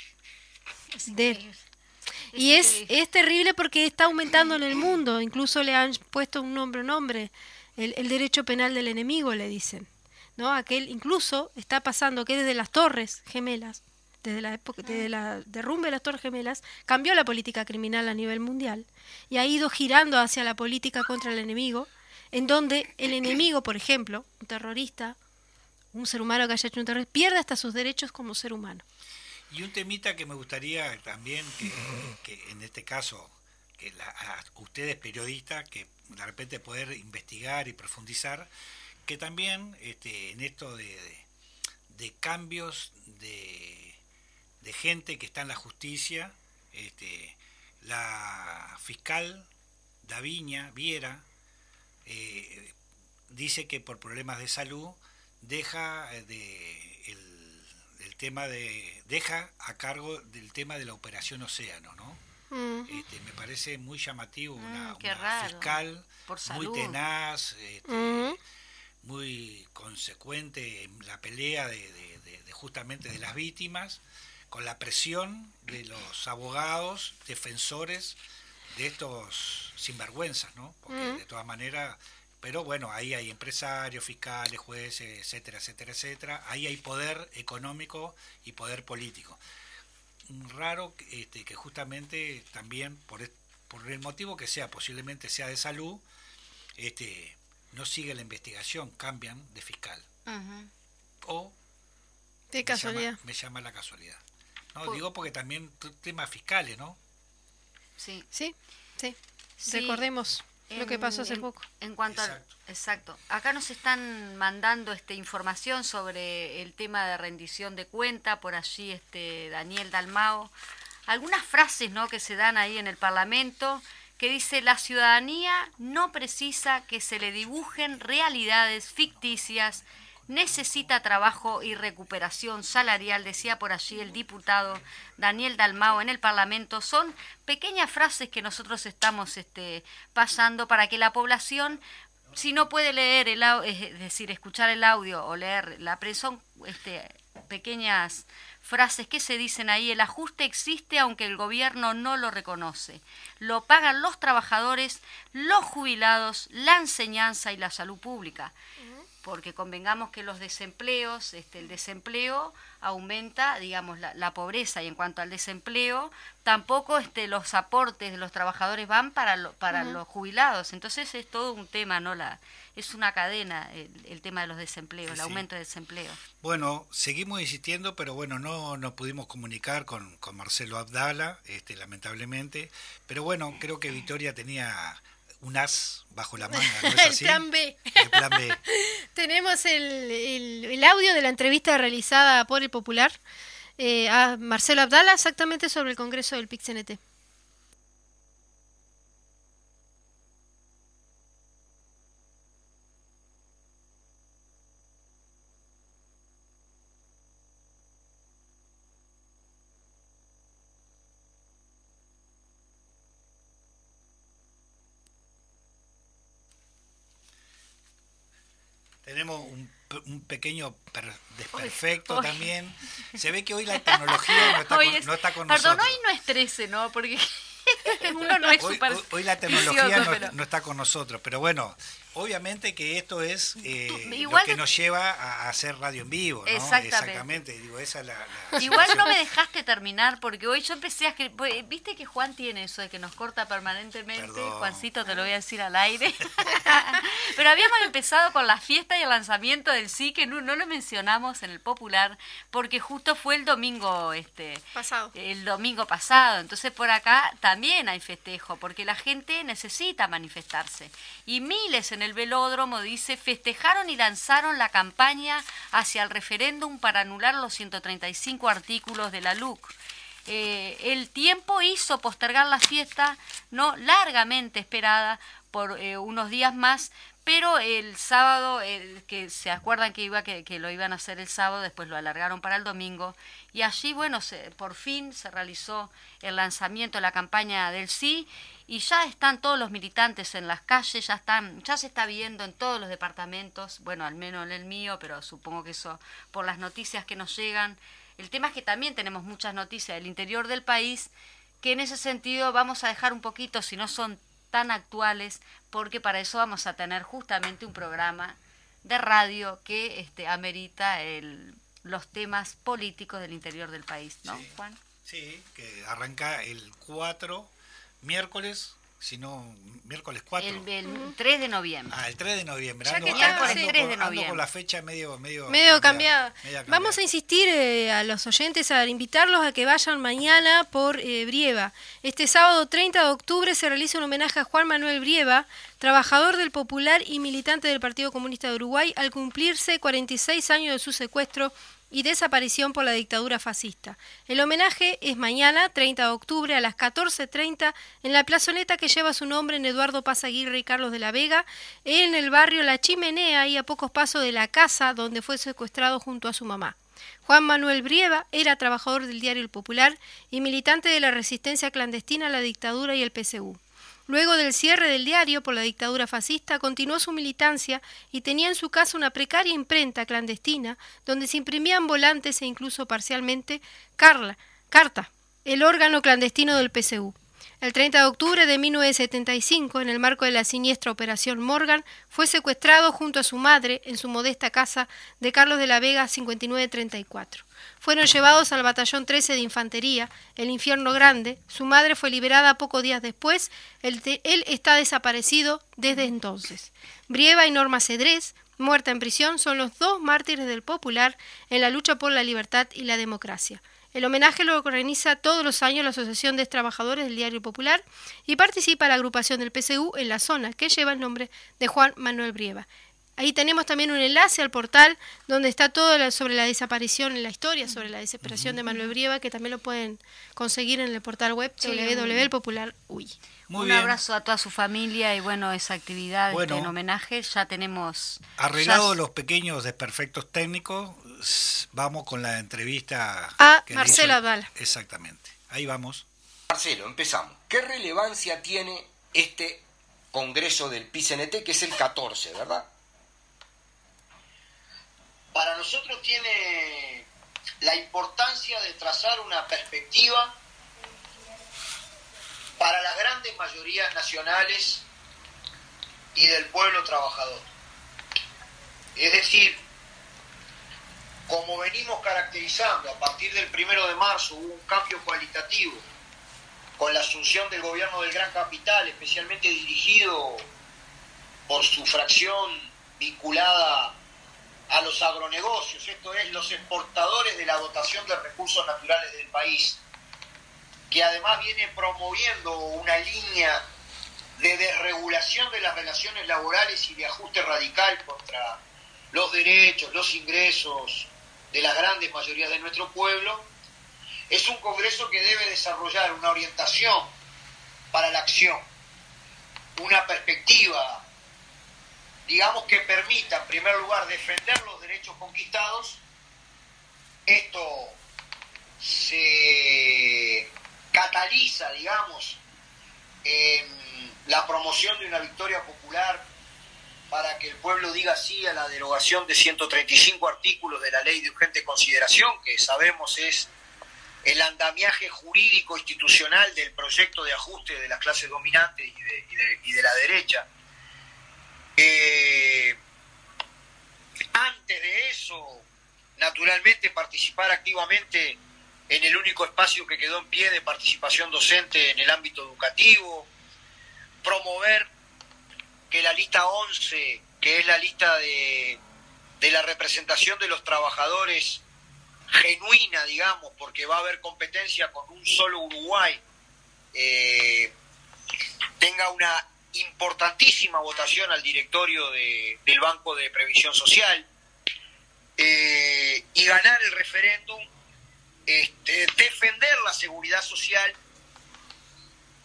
de... y es, es terrible porque está aumentando en el mundo, incluso le han puesto un nombre, nombre, el, el derecho penal del enemigo, le dicen. ¿no? Aquel incluso está pasando que desde las torres gemelas desde la época desde la derrumbe de las Torres Gemelas, cambió la política criminal a nivel mundial y ha ido girando hacia la política contra el enemigo, en donde el enemigo, por ejemplo, un terrorista, un ser humano que haya hecho un terrorismo, pierde hasta sus derechos como ser humano. Y un temita que me gustaría también que, en este caso, que ustedes periodistas, que de repente poder investigar y profundizar, que también este, en esto de, de cambios de de gente que está en la justicia, este, la fiscal Daviña Viera eh, dice que por problemas de salud deja eh, de el, tema de deja a cargo del tema de la operación Océano, ¿no? Este, me parece muy llamativo una, mm, fiscal muy tenaz, este, muy consecuente en la pelea de, justamente de las víctimas con la presión de los abogados, defensores de estos sinvergüenzas, ¿no? Porque de todas maneras, pero bueno, ahí hay empresarios, fiscales, jueces, etcétera, etcétera, etcétera. Ahí hay poder económico y poder político. Raro este, que justamente también, por, por el motivo que sea, posiblemente sea de salud, este, no sigue la investigación, cambian de fiscal. O de casualidad. me llama la casualidad. ¿no? Digo porque también temas fiscales, ¿no? Sí. Sí, sí. Recordemos lo que pasó hace poco. En cuanto exacto. exacto. Acá nos están mandando este información sobre el tema de rendición de cuenta, por allí este Daniel Dalmao. Algunas frases, ¿no? que se dan ahí en el Parlamento que dice la ciudadanía no precisa que se le dibujen realidades ficticias necesita trabajo y recuperación salarial, decía por allí el diputado Daniel Dalmao en el Parlamento. Son pequeñas frases que nosotros estamos este, pasando para que la población, si no puede leer, el, es decir, escuchar el audio o leer la prensa, son este, pequeñas frases que se dicen ahí, el ajuste existe aunque el gobierno no lo reconoce. Lo pagan los trabajadores, los jubilados, la enseñanza y la salud pública porque convengamos que los desempleos, este, el desempleo aumenta, digamos, la, pobreza y en cuanto al desempleo, tampoco este, los aportes de los trabajadores van para, para los jubilados. Entonces es todo un tema, ¿no? La, es una cadena el, tema de los desempleos, el aumento de desempleo. Bueno, seguimos insistiendo, pero bueno, no nos pudimos comunicar con, con Marcelo Abdala, este, lamentablemente. Pero bueno, creo que Victoria tenía un as bajo la manga, ¿no es así? el plan B. El plan B. Tenemos el, el, audio de la entrevista realizada por el Popular eh, a Marcelo Abdala exactamente sobre el Congreso del PIC-CNT. Tenemos un, un pequeño desperfecto también. Se ve que hoy la tecnología no está, con, no está con nosotros. Perdón, hoy no es 13, ¿no? Porque uno no es hoy, hoy, la tecnología no, no, está con nosotros, pero bueno, Obviamente que esto es eh, lo que nos lleva a hacer radio en vivo, ¿no? Exactamente. Digo, esa la, Igual no me dejaste terminar porque hoy yo empecé a... Pues, viste que Juan tiene eso de que nos corta permanentemente. Juancito, te lo voy a decir al aire. Pero habíamos empezado con la fiesta y el lanzamiento del sí, que no, lo mencionamos en el popular, porque justo fue el domingo este pasado. El domingo pasado. Entonces por acá también hay festejo, porque la gente necesita manifestarse. Y miles en el el velódromo, dice, festejaron y lanzaron la campaña hacia el referéndum para anular los 135 artículos de la LUC. Eh, el tiempo hizo postergar la fiesta, no largamente esperada por eh, unos días más, pero el sábado, que se acuerdan que iba que, lo iban a hacer el sábado, después lo alargaron para el domingo, y allí, bueno, se, por fin se realizó el lanzamiento de la campaña del sí, y ya están todos los militantes en las calles, ya están, ya se está viendo en todos los departamentos, bueno, al menos en el mío, pero supongo que eso por las noticias que nos llegan. El tema es que también tenemos muchas noticias del interior del país, que en ese sentido vamos a dejar un poquito, si no son tan actuales, porque para eso vamos a tener justamente un programa de radio que este, amerita el, los temas políticos del interior del país, ¿no, Juan? Sí, que arranca el 4, miércoles, sino miércoles 4. El, 3 de noviembre. Ah, el 3 de noviembre. Ya que ando, el 3 de noviembre. con la fecha medio, medio, medio cambiada. Vamos a insistir eh, a los oyentes, a invitarlos a que vayan mañana por eh, Brieva. Este sábado 30 de octubre se realiza un homenaje a Juan Manuel Brieva, trabajador del Popular y militante del Partido Comunista de Uruguay, al cumplirse 46 años de su secuestro y desaparición por la dictadura fascista. El homenaje es mañana, 30 de octubre, a las 14.30, en la plazoleta que lleva su nombre en Eduardo Paz Aguirre y Carlos de la Vega, en el barrio La Chimenea y a pocos pasos de la casa donde fue secuestrado junto a su mamá. Juan Manuel Brieva era trabajador del diario El Popular y militante de la resistencia clandestina a la dictadura y el PCU. Luego del cierre del diario por la dictadura fascista, continuó su militancia y tenía en su casa una precaria imprenta clandestina donde se imprimían volantes e incluso parcialmente Carla, Carta, el órgano clandestino del PCU. El 30 de octubre de 1975, en el marco de la siniestra Operación Morgan, fue secuestrado junto a su madre en su modesta casa de Carlos de la Vega 5934. Fueron llevados al batallón 13 de infantería, el infierno grande. Su madre fue liberada pocos días después. Él, él está desaparecido desde entonces. Brieva y Norma Cedrés, muerta en prisión, son los dos mártires del popular en la lucha por la libertad y la democracia. El homenaje lo organiza todos los años la Asociación de Trabajadores del Diario Popular y participa la agrupación del PCU en la zona, que lleva el nombre de Juan Manuel Brieva. Ahí tenemos también un enlace al portal donde está todo sobre la desaparición, en la historia sobre la desaparición de Manuel Brieva, que también lo pueden conseguir en el portal web Sí, www.popular.uy. Un bien. abrazo a toda su familia y bueno, esa actividad Bueno. en homenaje ya tenemos... Arreglados ya- los pequeños desperfectos técnicos, vamos con la entrevista A Marcelo Abdala. Exactamente. Ahí vamos. Marcelo, empezamos. ¿Qué relevancia tiene este congreso del PICNT, que es el 14, verdad? Para nosotros tiene la importancia de trazar una perspectiva para las grandes mayorías nacionales y del pueblo trabajador. Es decir, como venimos caracterizando, a partir del primero de marzo hubo un cambio cualitativo con la asunción del gobierno del Gran Capital, especialmente dirigido por su fracción vinculada a los agronegocios, esto es, los exportadores de la dotación de recursos naturales del país, que además viene promoviendo una línea de desregulación de las relaciones laborales y de ajuste radical contra los derechos, los ingresos de las grandes mayorías de nuestro pueblo, es un Congreso que debe desarrollar una orientación para la acción, una perspectiva digamos que permita, en primer lugar, defender los derechos conquistados. Esto se cataliza, digamos, en la promoción de una victoria popular para que el pueblo diga sí a la derogación de 135 artículos de la ley de urgente consideración, que sabemos es el andamiaje jurídico institucional del proyecto de ajuste de las clases dominantes y de, y de- y de la derecha. Eh, antes de eso, naturalmente, participar activamente en el único espacio que quedó en pie de participación docente en el ámbito educativo, promover que la lista 11, que es la lista de, de la representación de los trabajadores genuina, digamos, porque va a haber competencia con un solo Uruguay, eh, tenga una importantísima votación al directorio de- del Banco de Previsión Social eh, y ganar el referéndum, este, defender la seguridad social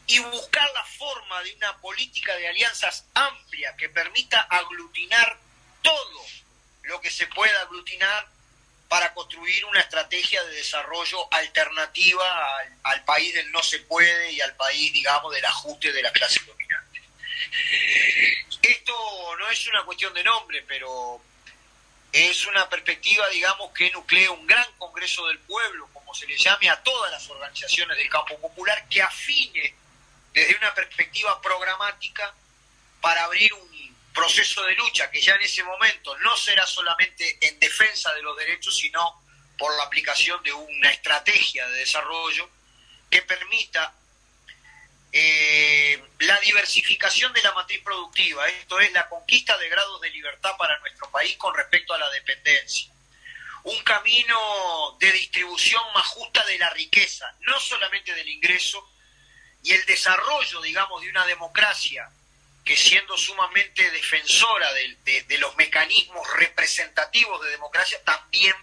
y buscar la forma de una política de alianzas amplia que permita aglutinar todo lo que se pueda aglutinar para construir una estrategia de desarrollo alternativa al, al país del no se puede y al país, digamos, del ajuste de las clases dominantes. Esto no es una cuestión de nombre, pero es una perspectiva, digamos, que nuclea un gran Congreso del Pueblo, como se le llame a todas las organizaciones del campo popular, que afine desde una perspectiva programática para abrir un proceso de lucha que ya en ese momento no será solamente en defensa de los derechos, sino por la aplicación de una estrategia de desarrollo que permita eh, la diversificación de la matriz productiva, esto es la conquista de grados de libertad para nuestro país con respecto a la dependencia. Un camino de distribución más justa de la riqueza, no solamente del ingreso, y el desarrollo, digamos, de una democracia que siendo sumamente defensora de, los mecanismos representativos de democracia, también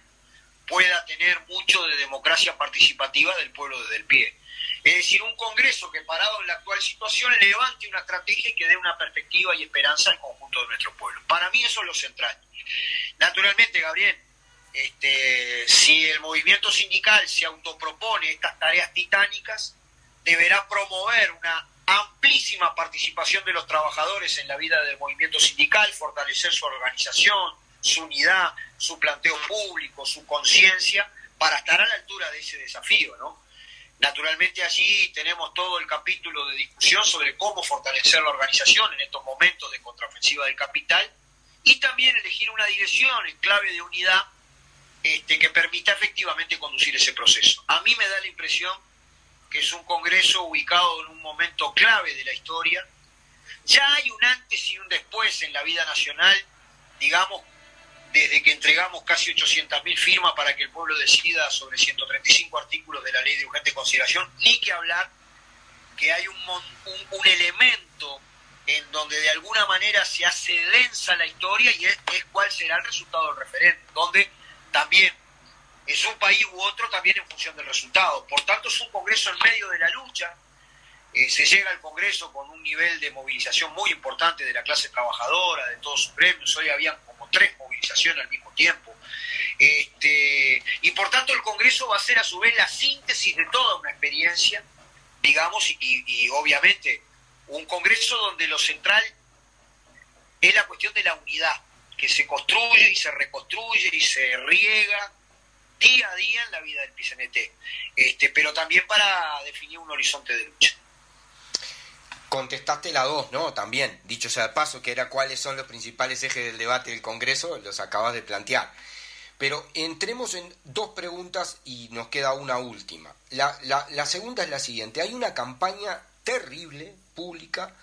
pueda tener mucho de democracia participativa del pueblo desde el pie. Es decir, un Congreso que parado en la actual situación levante una estrategia y que dé una perspectiva y esperanza al conjunto de nuestro pueblo. Para mí eso es lo central. Naturalmente, Gabriel, este, si el movimiento sindical se autopropone estas tareas titánicas, deberá promover una amplísima participación de los trabajadores en la vida del movimiento sindical, fortalecer su organización, su unidad, su planteo público, su conciencia, para estar a la altura de ese desafío, ¿no? Naturalmente allí tenemos todo el capítulo de discusión sobre cómo fortalecer la organización en estos momentos de contraofensiva del capital y también elegir una dirección en clave de unidad este, que permita efectivamente conducir ese proceso. A mí me da la impresión que es un Congreso ubicado en un momento clave de la historia. Ya hay un antes y un después en la vida nacional, digamos, desde que entregamos casi 800.000 firmas para que el pueblo decida sobre 135 artículos de la ley de urgente consideración, ni que hablar que hay un, un, elemento en donde de alguna manera se hace densa la historia y es, es cuál será el resultado del referéndum, donde también es un país u otro también en función del resultado. Por tanto, es un Congreso en medio de la lucha. Eh, se llega al Congreso con un nivel de movilización muy importante de la clase trabajadora, de todos sus premios. Hoy habían como tres movilizaciones al mismo tiempo. Este, y por tanto, el Congreso va a ser a su vez la síntesis de toda una experiencia, digamos, y, y obviamente un Congreso donde lo central es la cuestión de la unidad, que se construye y se reconstruye y se riega día a día en la vida del PCNT, este, pero también para definir un horizonte de lucha. Contestaste la dos, ¿no? También, dicho sea de paso, que era cuáles son los principales ejes del debate del Congreso, los acabas de plantear. Pero entremos en dos preguntas y nos queda una última. La, la, la segunda es la siguiente. Hay una campaña terrible, pública,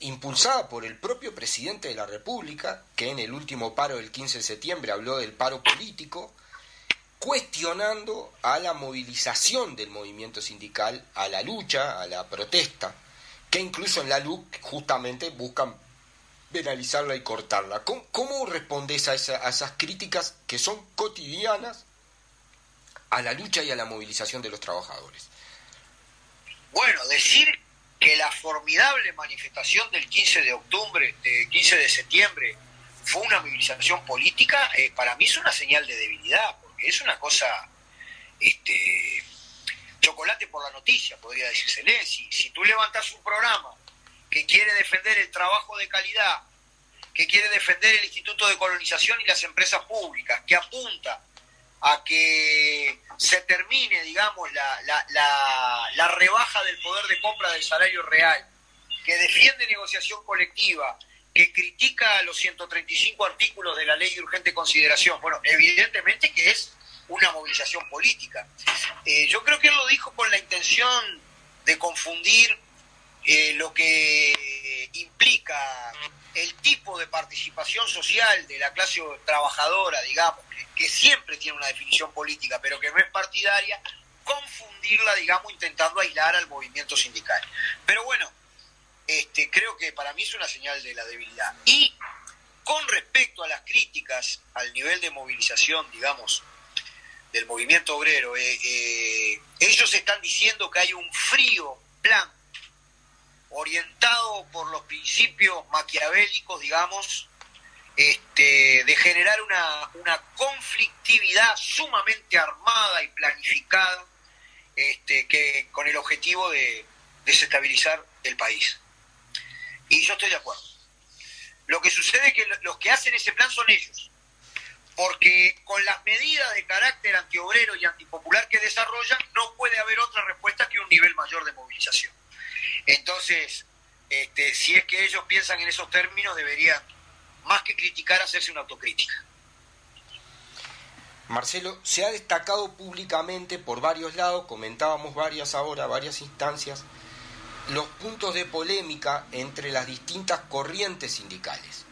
impulsada por el propio presidente de la República, que en el último paro del 15 de septiembre habló del paro político, cuestionando a la movilización del movimiento sindical, a la lucha, a la protesta, que incluso en la LUC justamente buscan penalizarla y cortarla. ¿Cómo, respondes a, a esas críticas que son cotidianas a la lucha y a la movilización de los trabajadores? Bueno, decir que la formidable manifestación del 15 de octubre, de 15 de septiembre, fue una movilización política, eh, para mí es una señal de debilidad, es una cosa, este, chocolate por la noticia, podría decírsele. Si, si tú levantas un programa que quiere defender el trabajo de calidad, que quiere defender el Instituto de Colonización y las empresas públicas, que apunta a que se termine, digamos, la, la, la, la, rebaja del poder de compra del salario real, que defiende negociación colectiva, que critica los 135 artículos de la ley de urgente consideración. Bueno, evidentemente que es una movilización política. Eh, yo creo que él lo dijo con la intención de confundir eh, lo que implica el tipo de participación social de la clase trabajadora, digamos, que, siempre tiene una definición política, pero que no es partidaria, confundirla, digamos, intentando aislar al movimiento sindical. Pero bueno, este, creo que para mí es una señal de la debilidad. Y con respecto a las críticas al nivel de movilización, digamos, del movimiento obrero, eh, eh, ellos están diciendo que hay un frío plan orientado por los principios maquiavélicos, digamos, este, de generar una, una conflictividad sumamente armada y planificada, este, que, con el objetivo de desestabilizar el país. Y yo estoy de acuerdo. Lo que sucede es que los que hacen ese plan son ellos, porque con las medidas de carácter antiobrero y antipopular que desarrollan, no puede haber otra respuesta que un nivel mayor de movilización. Entonces, este, si es que ellos piensan en esos términos, deberían, más que criticar, hacerse una autocrítica. Marcelo, se ha destacado públicamente por varios lados, comentábamos varias ahora, varias instancias, los puntos de polémica entre las distintas corrientes sindicales.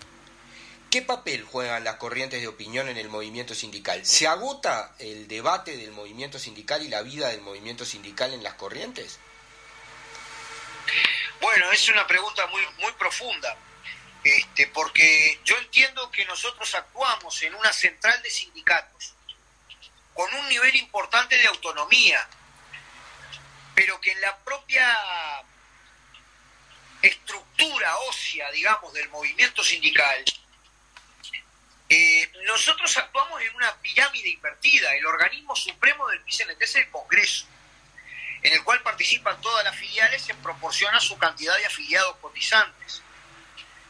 ¿Qué papel juegan las corrientes de opinión en el movimiento sindical? ¿Se agota el debate del movimiento sindical y la vida del movimiento sindical en las corrientes? Bueno, es una pregunta muy, profunda, este, porque yo entiendo que nosotros actuamos en una central de sindicatos con un nivel importante de autonomía, pero que en la propia estructura ósea, digamos, del movimiento sindical, eh, nosotros actuamos en una pirámide invertida. El organismo supremo del PCNT es el Congreso, en el cual participan todas las filiales en proporción a su cantidad de afiliados cotizantes.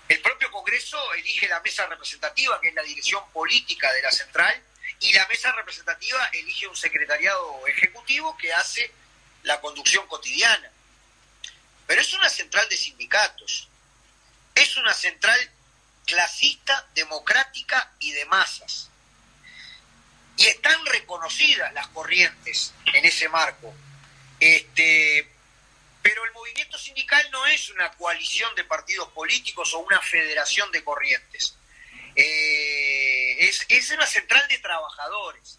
El propio Congreso elige la mesa representativa, que es la dirección política de la central, y la mesa representativa elige un secretariado ejecutivo que hace la conducción cotidiana. Pero es una central de sindicatos, es una central clasista, democrática y de masas. Y están reconocidas las corrientes en ese marco. Este, pero el movimiento sindical no es una coalición de partidos políticos o una federación de corrientes. Eh, es, es una central de trabajadores.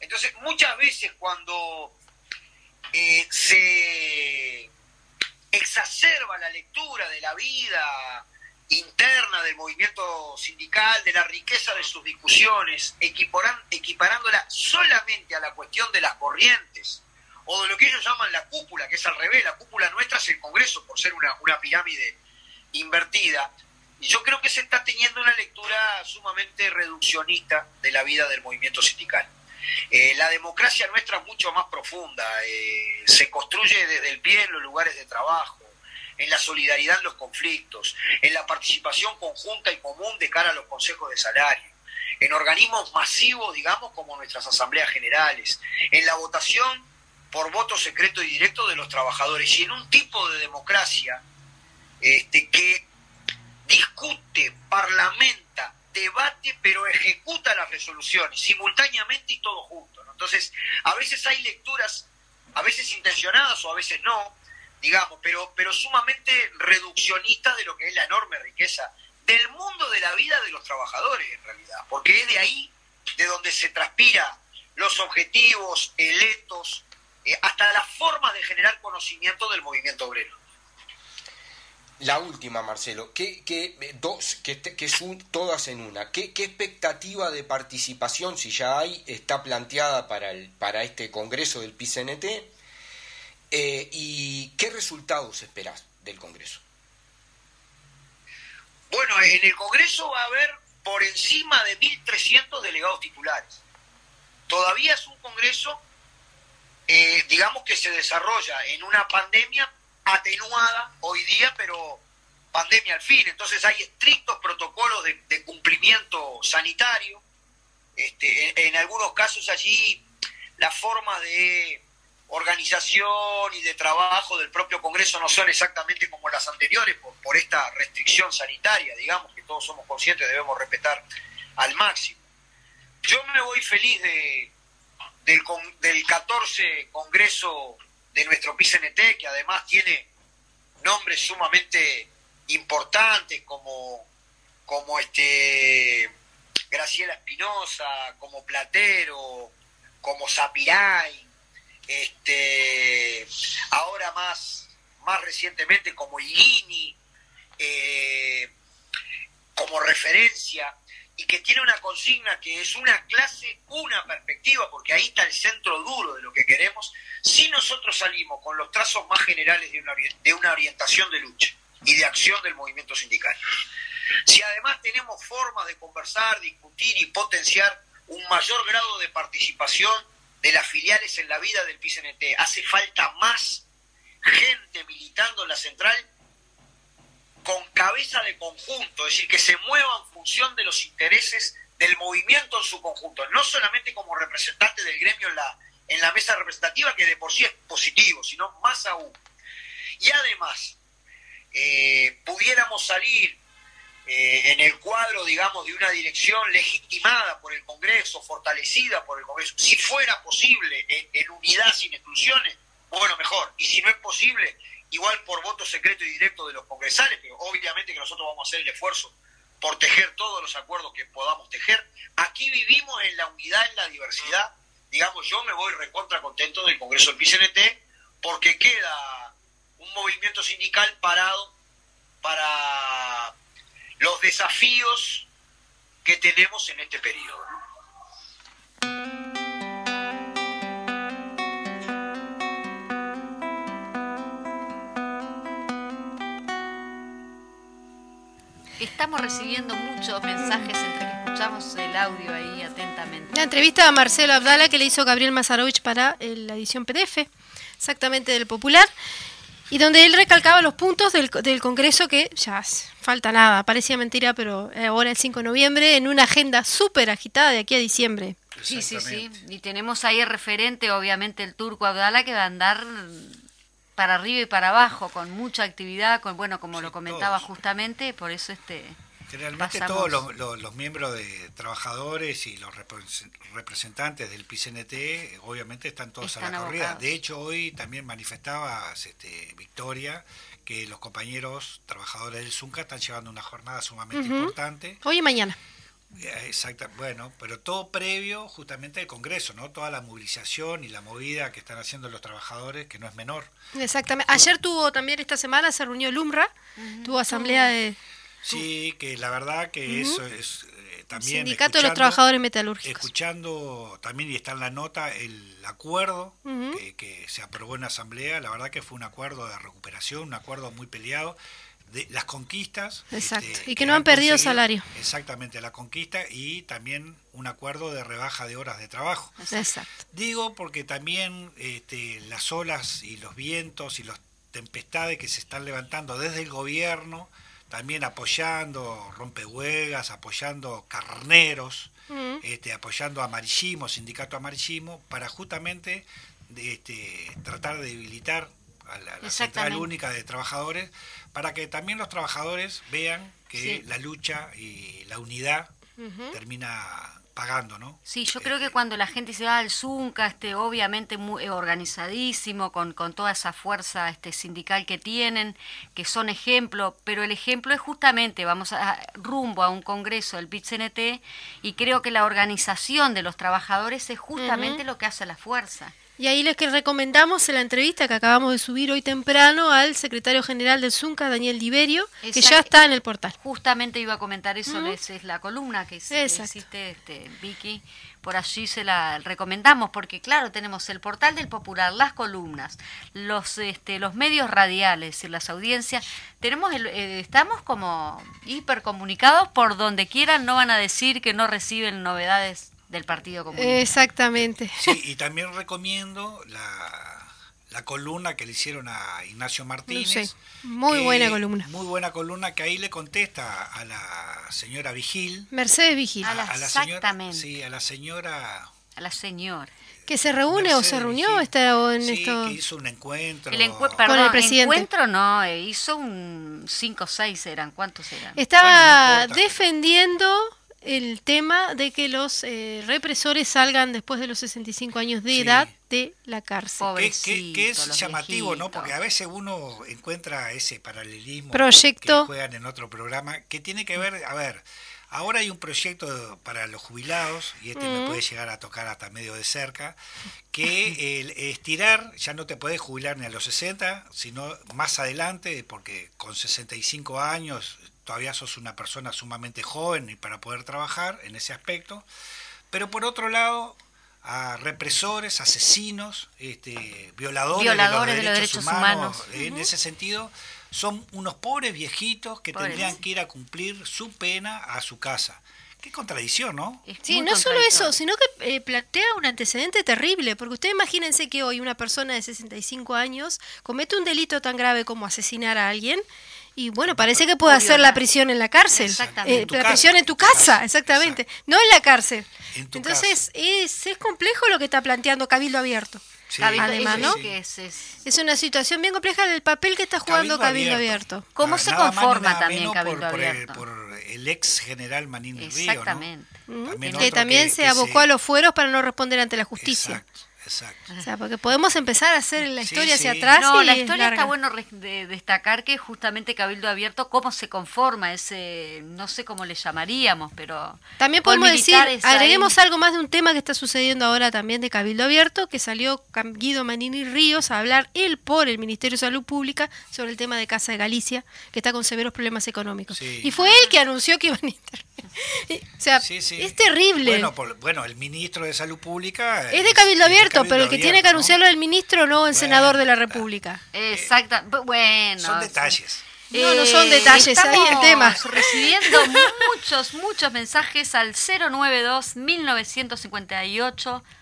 Entonces, muchas veces cuando eh, se exacerba la lectura de la vida interna del movimiento sindical, de la riqueza de sus discusiones, equiparándola solamente a la cuestión de las corrientes, o de lo que ellos llaman la cúpula, que es al revés, la cúpula nuestra es el Congreso, por ser una, pirámide invertida. Yo creo que se está teniendo una lectura sumamente reduccionista de la vida del movimiento sindical. Eh, la democracia nuestra es mucho más profunda, eh, se construye desde el pie en los lugares de trabajo, en la solidaridad en los conflictos, en la participación conjunta y común de cara a los consejos de salario, en organismos masivos, digamos, como nuestras asambleas generales, en la votación por voto secreto y directo de los trabajadores y en un tipo de democracia este, que discute, parlamenta, debate, pero ejecuta las resoluciones simultáneamente y todo junto. Entonces, a veces hay lecturas, a veces intencionadas o a veces no, digamos, pero, pero sumamente reduccionistas de lo que es la enorme riqueza del mundo de la vida de los trabajadores, en realidad, porque es de ahí de donde se transpira los objetivos, electos, eh, hasta las formas de generar conocimiento del movimiento obrero. La última, Marcelo, ¿qué, eh, dos, que, que son todas en una? ¿Qué, expectativa de participación, si ya hay, está planteada para, el, para este Congreso del PCNT? Eh, ¿Y qué resultados esperás del Congreso? Bueno, en el Congreso va a haber por encima de 1.300 delegados titulares. Todavía es un Congreso, eh, digamos que se desarrolla en una pandemia atenuada hoy día, pero pandemia al fin. Entonces hay estrictos protocolos de, cumplimiento sanitario. Este, en, algunos casos allí la forma de organización y de trabajo del propio Congreso no son exactamente como las anteriores por, esta restricción sanitaria, digamos, que todos somos conscientes debemos respetar al máximo. Yo me voy feliz de, del, del 14 Congreso de nuestro PCNT, que además tiene nombres sumamente importantes como, como este Graciela Espinosa, como Platero, como Zapiray, este, ahora más, más recientemente como Ilini, eh, como referencia, y que tiene una consigna que es una clase, una perspectiva, porque ahí está el centro duro de lo que queremos, si nosotros salimos con los trazos más generales de una, de una orientación de lucha y de acción del movimiento sindical. Si además tenemos formas de conversar, discutir y potenciar un mayor grado de participación de las filiales en la vida del PCNT, hace falta más gente militando en la central con cabeza de conjunto, es decir, que se mueva en función de los intereses del movimiento en su conjunto, no solamente como representante del gremio en la, en la mesa representativa, que de por sí es positivo, sino más aún. Y además, eh, pudiéramos salir eh, en el cuadro, digamos, de una dirección legitimada por el Congreso, fortalecida por el Congreso, si fuera posible en, unidad sin exclusiones, bueno, mejor. Y si no es posible, igual por voto secreto y directo de los congresales, pero obviamente que nosotros vamos a hacer el esfuerzo por tejer todos los acuerdos que podamos tejer. Aquí vivimos en la unidad, en la diversidad, digamos, yo me voy recontra contento del Congreso del PCNT porque queda un movimiento sindical parado para los desafíos que tenemos en este periodo. Estamos recibiendo muchos mensajes entre que escuchamos el audio ahí atentamente. La entrevista a Marcelo Abdala que le hizo Gabriel Mazarovich para la edición PDF, exactamente del Popular, y donde él recalcaba los puntos del, del Congreso que ya falta nada, parecía mentira, pero ahora el 5 de noviembre en una agenda súper agitada de aquí a diciembre. Sí, sí, sí. Y tenemos ahí el referente, obviamente, el turco Abdala, que va a andar para arriba y para abajo, con mucha actividad, con bueno, como lo comentaba justamente, por eso este Generalmente todos los, miembros de trabajadores y los representantes del PCNT obviamente están todos a la corrida. De hecho, hoy también manifestaba este, Victoria que los compañeros trabajadores del ZUNCA están llevando una jornada sumamente importante. Hoy y mañana. Eh, Exacto, bueno, pero todo previo justamente al Congreso, ¿no? Toda la movilización y la movida que están haciendo los trabajadores, que no es menor. Exactamente. Ayer tuvo también esta semana, se reunió el UMRA, tuvo asamblea de Sí, que la verdad que eso es eh, también... Sindicato de los Trabajadores Metalúrgicos. Escuchando también, y está en la nota, el acuerdo que, que se aprobó en la Asamblea, la verdad que fue un acuerdo de recuperación, un acuerdo muy peleado, de las conquistas. este, Exacto, y que no han perdido salario. Exactamente, la conquista y también un acuerdo de rebaja de horas de trabajo. Exacto. Digo porque también este, las olas y los vientos y las tempestades que se están levantando desde el gobierno, también apoyando rompehuelgas, apoyando carneros, Mm. este, apoyando Amarillismo, Sindicato Amarillismo, para justamente de, este, tratar de debilitar a la, la Central. Única de Trabajadores, para que también los trabajadores vean que Sí. la lucha y la unidad termina pagando, ¿no? Sí, yo creo que Este, cuando la gente se va al Zunca, este, obviamente muy eh, organizadísimo, con, con toda esa fuerza este, sindical que tienen, que son ejemplo, pero el ejemplo es justamente, vamos a, rumbo a un congreso del PIT-CNT, y creo que la organización de los trabajadores es justamente lo que hace la fuerza. Y ahí les que recomendamos en la entrevista que acabamos de subir hoy temprano al secretario general del ZUNCA, Daniel Diverio, que ya está en el portal. Justamente iba a comentar eso, es, es la columna que, que existe este, Vicky, por allí se la recomendamos, porque claro, tenemos el portal del Popular, las columnas, los este, los medios radiales y las audiencias, tenemos el- eh, estamos como hipercomunicados por donde quieran, no van a decir que no reciben novedades del Partido Comunista. Exactamente. Sí, y también recomiendo la, la columna que le hicieron a Ignacio Martínez. Sí, muy que- buena columna. Muy buena columna que ahí le contesta a la señora Vigil. Mercedes Vigil, A la- a la señora, Exactamente. sí, a la señora A la señora. que se reúne o se reunió Vigil. está, o en Sí, esto. que hizo un encuentro. El encue- Con el presidente. encuentro no, eh, hizo un 5 o 6 eran, ¿cuántos eran? Estaba Bueno, no importa, defendiendo el tema de que los eh, represores salgan después de los 65 años de Sí. edad de la cárcel. Que, que- que es llamativo, ¿no? Porque a veces uno encuentra ese paralelismo Proyecto. que juegan en otro programa que tiene que ver, a ver, ahora hay un proyecto para los jubilados y este me puede llegar a tocar hasta medio de cerca, que el estirar ya no te puedes jubilar ni a los 60, sino más adelante, porque con 65 años todavía sos una persona sumamente joven y para poder trabajar en ese aspecto. Pero por otro lado, a represores, asesinos, este, violadores, Violadores de los derechos, humanos, en ese sentido, son unos pobres viejitos que Pobres. tendrían que ir a cumplir su pena a su casa. Qué contradicción, ¿no? Sí, no solo eso, sino que eh, plantea un antecedente terrible, porque ustedes imagínense que hoy una persona de 65 años comete un delito tan grave como asesinar a alguien y bueno, parece que puede hacer la prisión en la cárcel. Exactamente. Eh, la casa. prisión en tu casa. exactamente, no en la cárcel. En tu Entonces, es, es complejo lo que está planteando Cabildo Abierto. Sí, Cabildo- Además, ¿no? es que es- es- Es una situación bien compleja el papel que está jugando Cabildo, Abierto. ¿Cómo Ah, se más conforma también Cabildo por, por el, Abierto? por el ex general Manín del Río, ¿no? Exactamente. También que también que- se que abocó a los fueros para no responder ante la justicia. Exacto, exacto. O sea, porque podemos empezar a hacer la Sí, historia hacia sí. atrás. No, y la es historia está bueno de destacar que justamente Cabildo Abierto, cómo se conforma ese, no sé cómo le llamaríamos, pero... También podemos decir, ahí. agreguemos algo más de un tema que está sucediendo ahora también de Cabildo Abierto, que salió Guido Manini Ríos a hablar él por el Ministerio de Salud Pública sobre el tema de Casa de Galicia, que está con severos problemas económicos. Sí. Y fue él que anunció que iban a intervenir. o sea, Sí, sí. es terrible. Bueno, por- bueno, el ministro de Salud Pública... es de Cabildo Abierto, Cabildo pero el que tiene que ¿no? anunciarlo es el ministro, no el Bueno, senador de la República. Exacta, bu- bueno. Son sí. detalles. No, no son detalles, ahí el tema. estamos recibiendo muchos, muchos mensajes al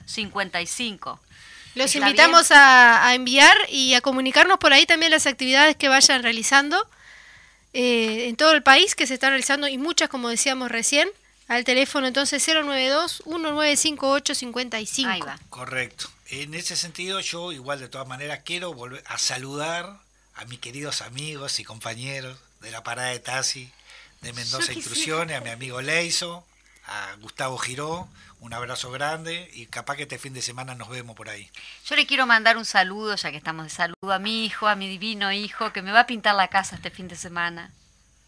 092-1958-55. Los invitamos a, a enviar y a comunicarnos por ahí también las actividades que vayan realizando eh, en todo el país, que se están realizando y muchas, como decíamos recién, al teléfono entonces 092-1958-55. Ahí va. Correcto. En ese sentido, yo igual de todas maneras quiero volver a saludar a mis queridos amigos y compañeros de la parada de taxi de Mendoza Intrusiones, a mi amigo Leiso, a Gustavo Giró, un abrazo grande y capaz que este fin de semana nos vemos por ahí. Yo le quiero mandar un saludo, ya que estamos de saludo, a mi hijo, a mi divino hijo, que me va a pintar la casa este fin de semana.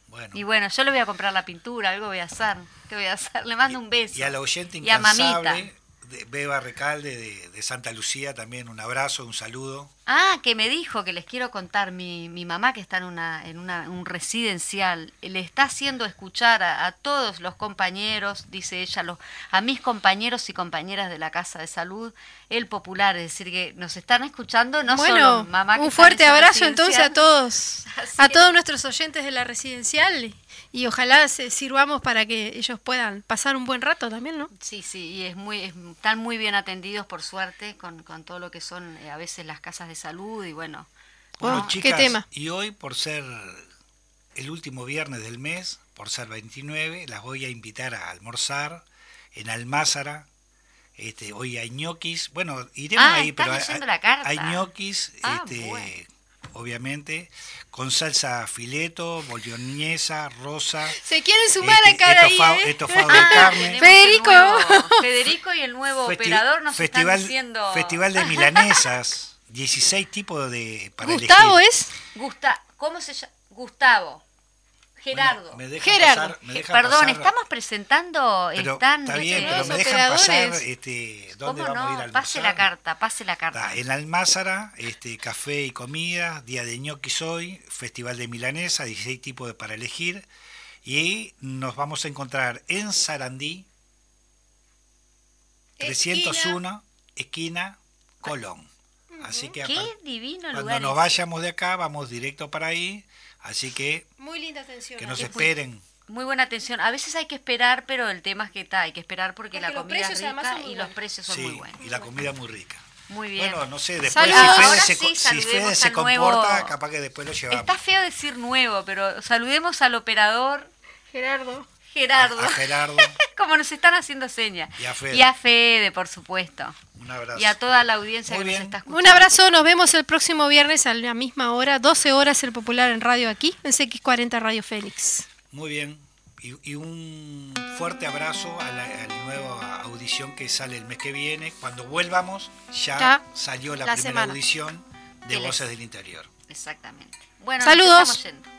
Bueno. Y bueno, yo le voy a comprar la pintura, algo voy a hacer. ¿Qué voy a hacer? Le mando un beso. Y a la oyente Y a mamita. incansable, de Beba Recalde de, de Santa Lucía, también un abrazo, un saludo. Ah, que me dijo que les quiero contar, mi, mi mamá que está en, una, en una, un residencial, le está haciendo escuchar a, a todos los compañeros, dice ella, los, a mis compañeros y compañeras de la Casa de Salud, el popular, es decir, que nos están escuchando, no bueno, solo mamá. que un en fuerte abrazo entonces a todos, Así a todos nuestros oyentes de la residencial y ojalá se sirvamos para que ellos puedan pasar un buen rato también, ¿no? Sí, sí, y es muy, es- están muy bien atendidos, por suerte, con, con todo lo que son eh, a veces las casas de salud y bueno. Bueno, Oh, qué chicas, tema. y hoy por ser el último viernes del mes, por ser 29, las voy a invitar a almorzar en Almázara. Este, hoy hay ñoquis, bueno, iremos Ah, ahí, pero hay, leyendo la carta. hay ñoquis, Ah, este, bueno. Obviamente, con salsa fileto, boloñesa, rosa. Se quieren sumar este, acá de ahí, estofado, ¿eh? estofado de Ah, carne. Federico. nuevo- Federico y el nuevo Festi- operador nos festival, están diciendo... festival de milanesas, 16 tipos de para Gustavo elegir. es Gusta ¿Cómo se llama? Gustavo. Gerardo. Bueno, me dejan Gerardo. pasar- me dejan Perdón, pasar- estamos presentando... Pero están, está bien, pero me dejan pasar este, dónde ¿Cómo vamos a ir a no? almorzar. Pase la carta, pase la carta. En Almázara, este, café y comida, día de ñoquis hoy, festival de milanesa, 16 tipos de para elegir. Y nos vamos a encontrar en Sarandí, 301, esquina, Colón. Así que Qué divino cuando lugar. nos ese. vayamos de acá, vamos directo para ahí. Así que muy linda atención. que nos esperen. Muy buena atención. A veces hay que esperar, pero el tema es que está, hay que esperar porque, Porque la comida es rica y los precios son Sí, muy buenos. y la comida muy rica. Muy bien. Bueno, no sé, después Saludos. si Fede se, sí, co- si saludemos Fede se al nuevo- comporta, capaz que después lo llevamos. Está feo decir nuevo, pero saludemos al operador Gerardo. Gerardo, A Gerardo, como nos están haciendo señas. Y a Fede. Y a Fede, por supuesto. un abrazo. Y a toda la audiencia Muy que bien. nos está escuchando. Un abrazo, nos vemos el próximo viernes a la misma hora, 12 horas el popular en radio aquí, en CX40 Radio Félix. Muy bien. Y, y un fuerte abrazo a la, a la nueva audición que sale el mes que viene. Cuando vuelvamos, ya, Ya, salió la, la primera semana. audición de Voces del Interior. Exactamente. Bueno, Saludos. nos estamos yendo.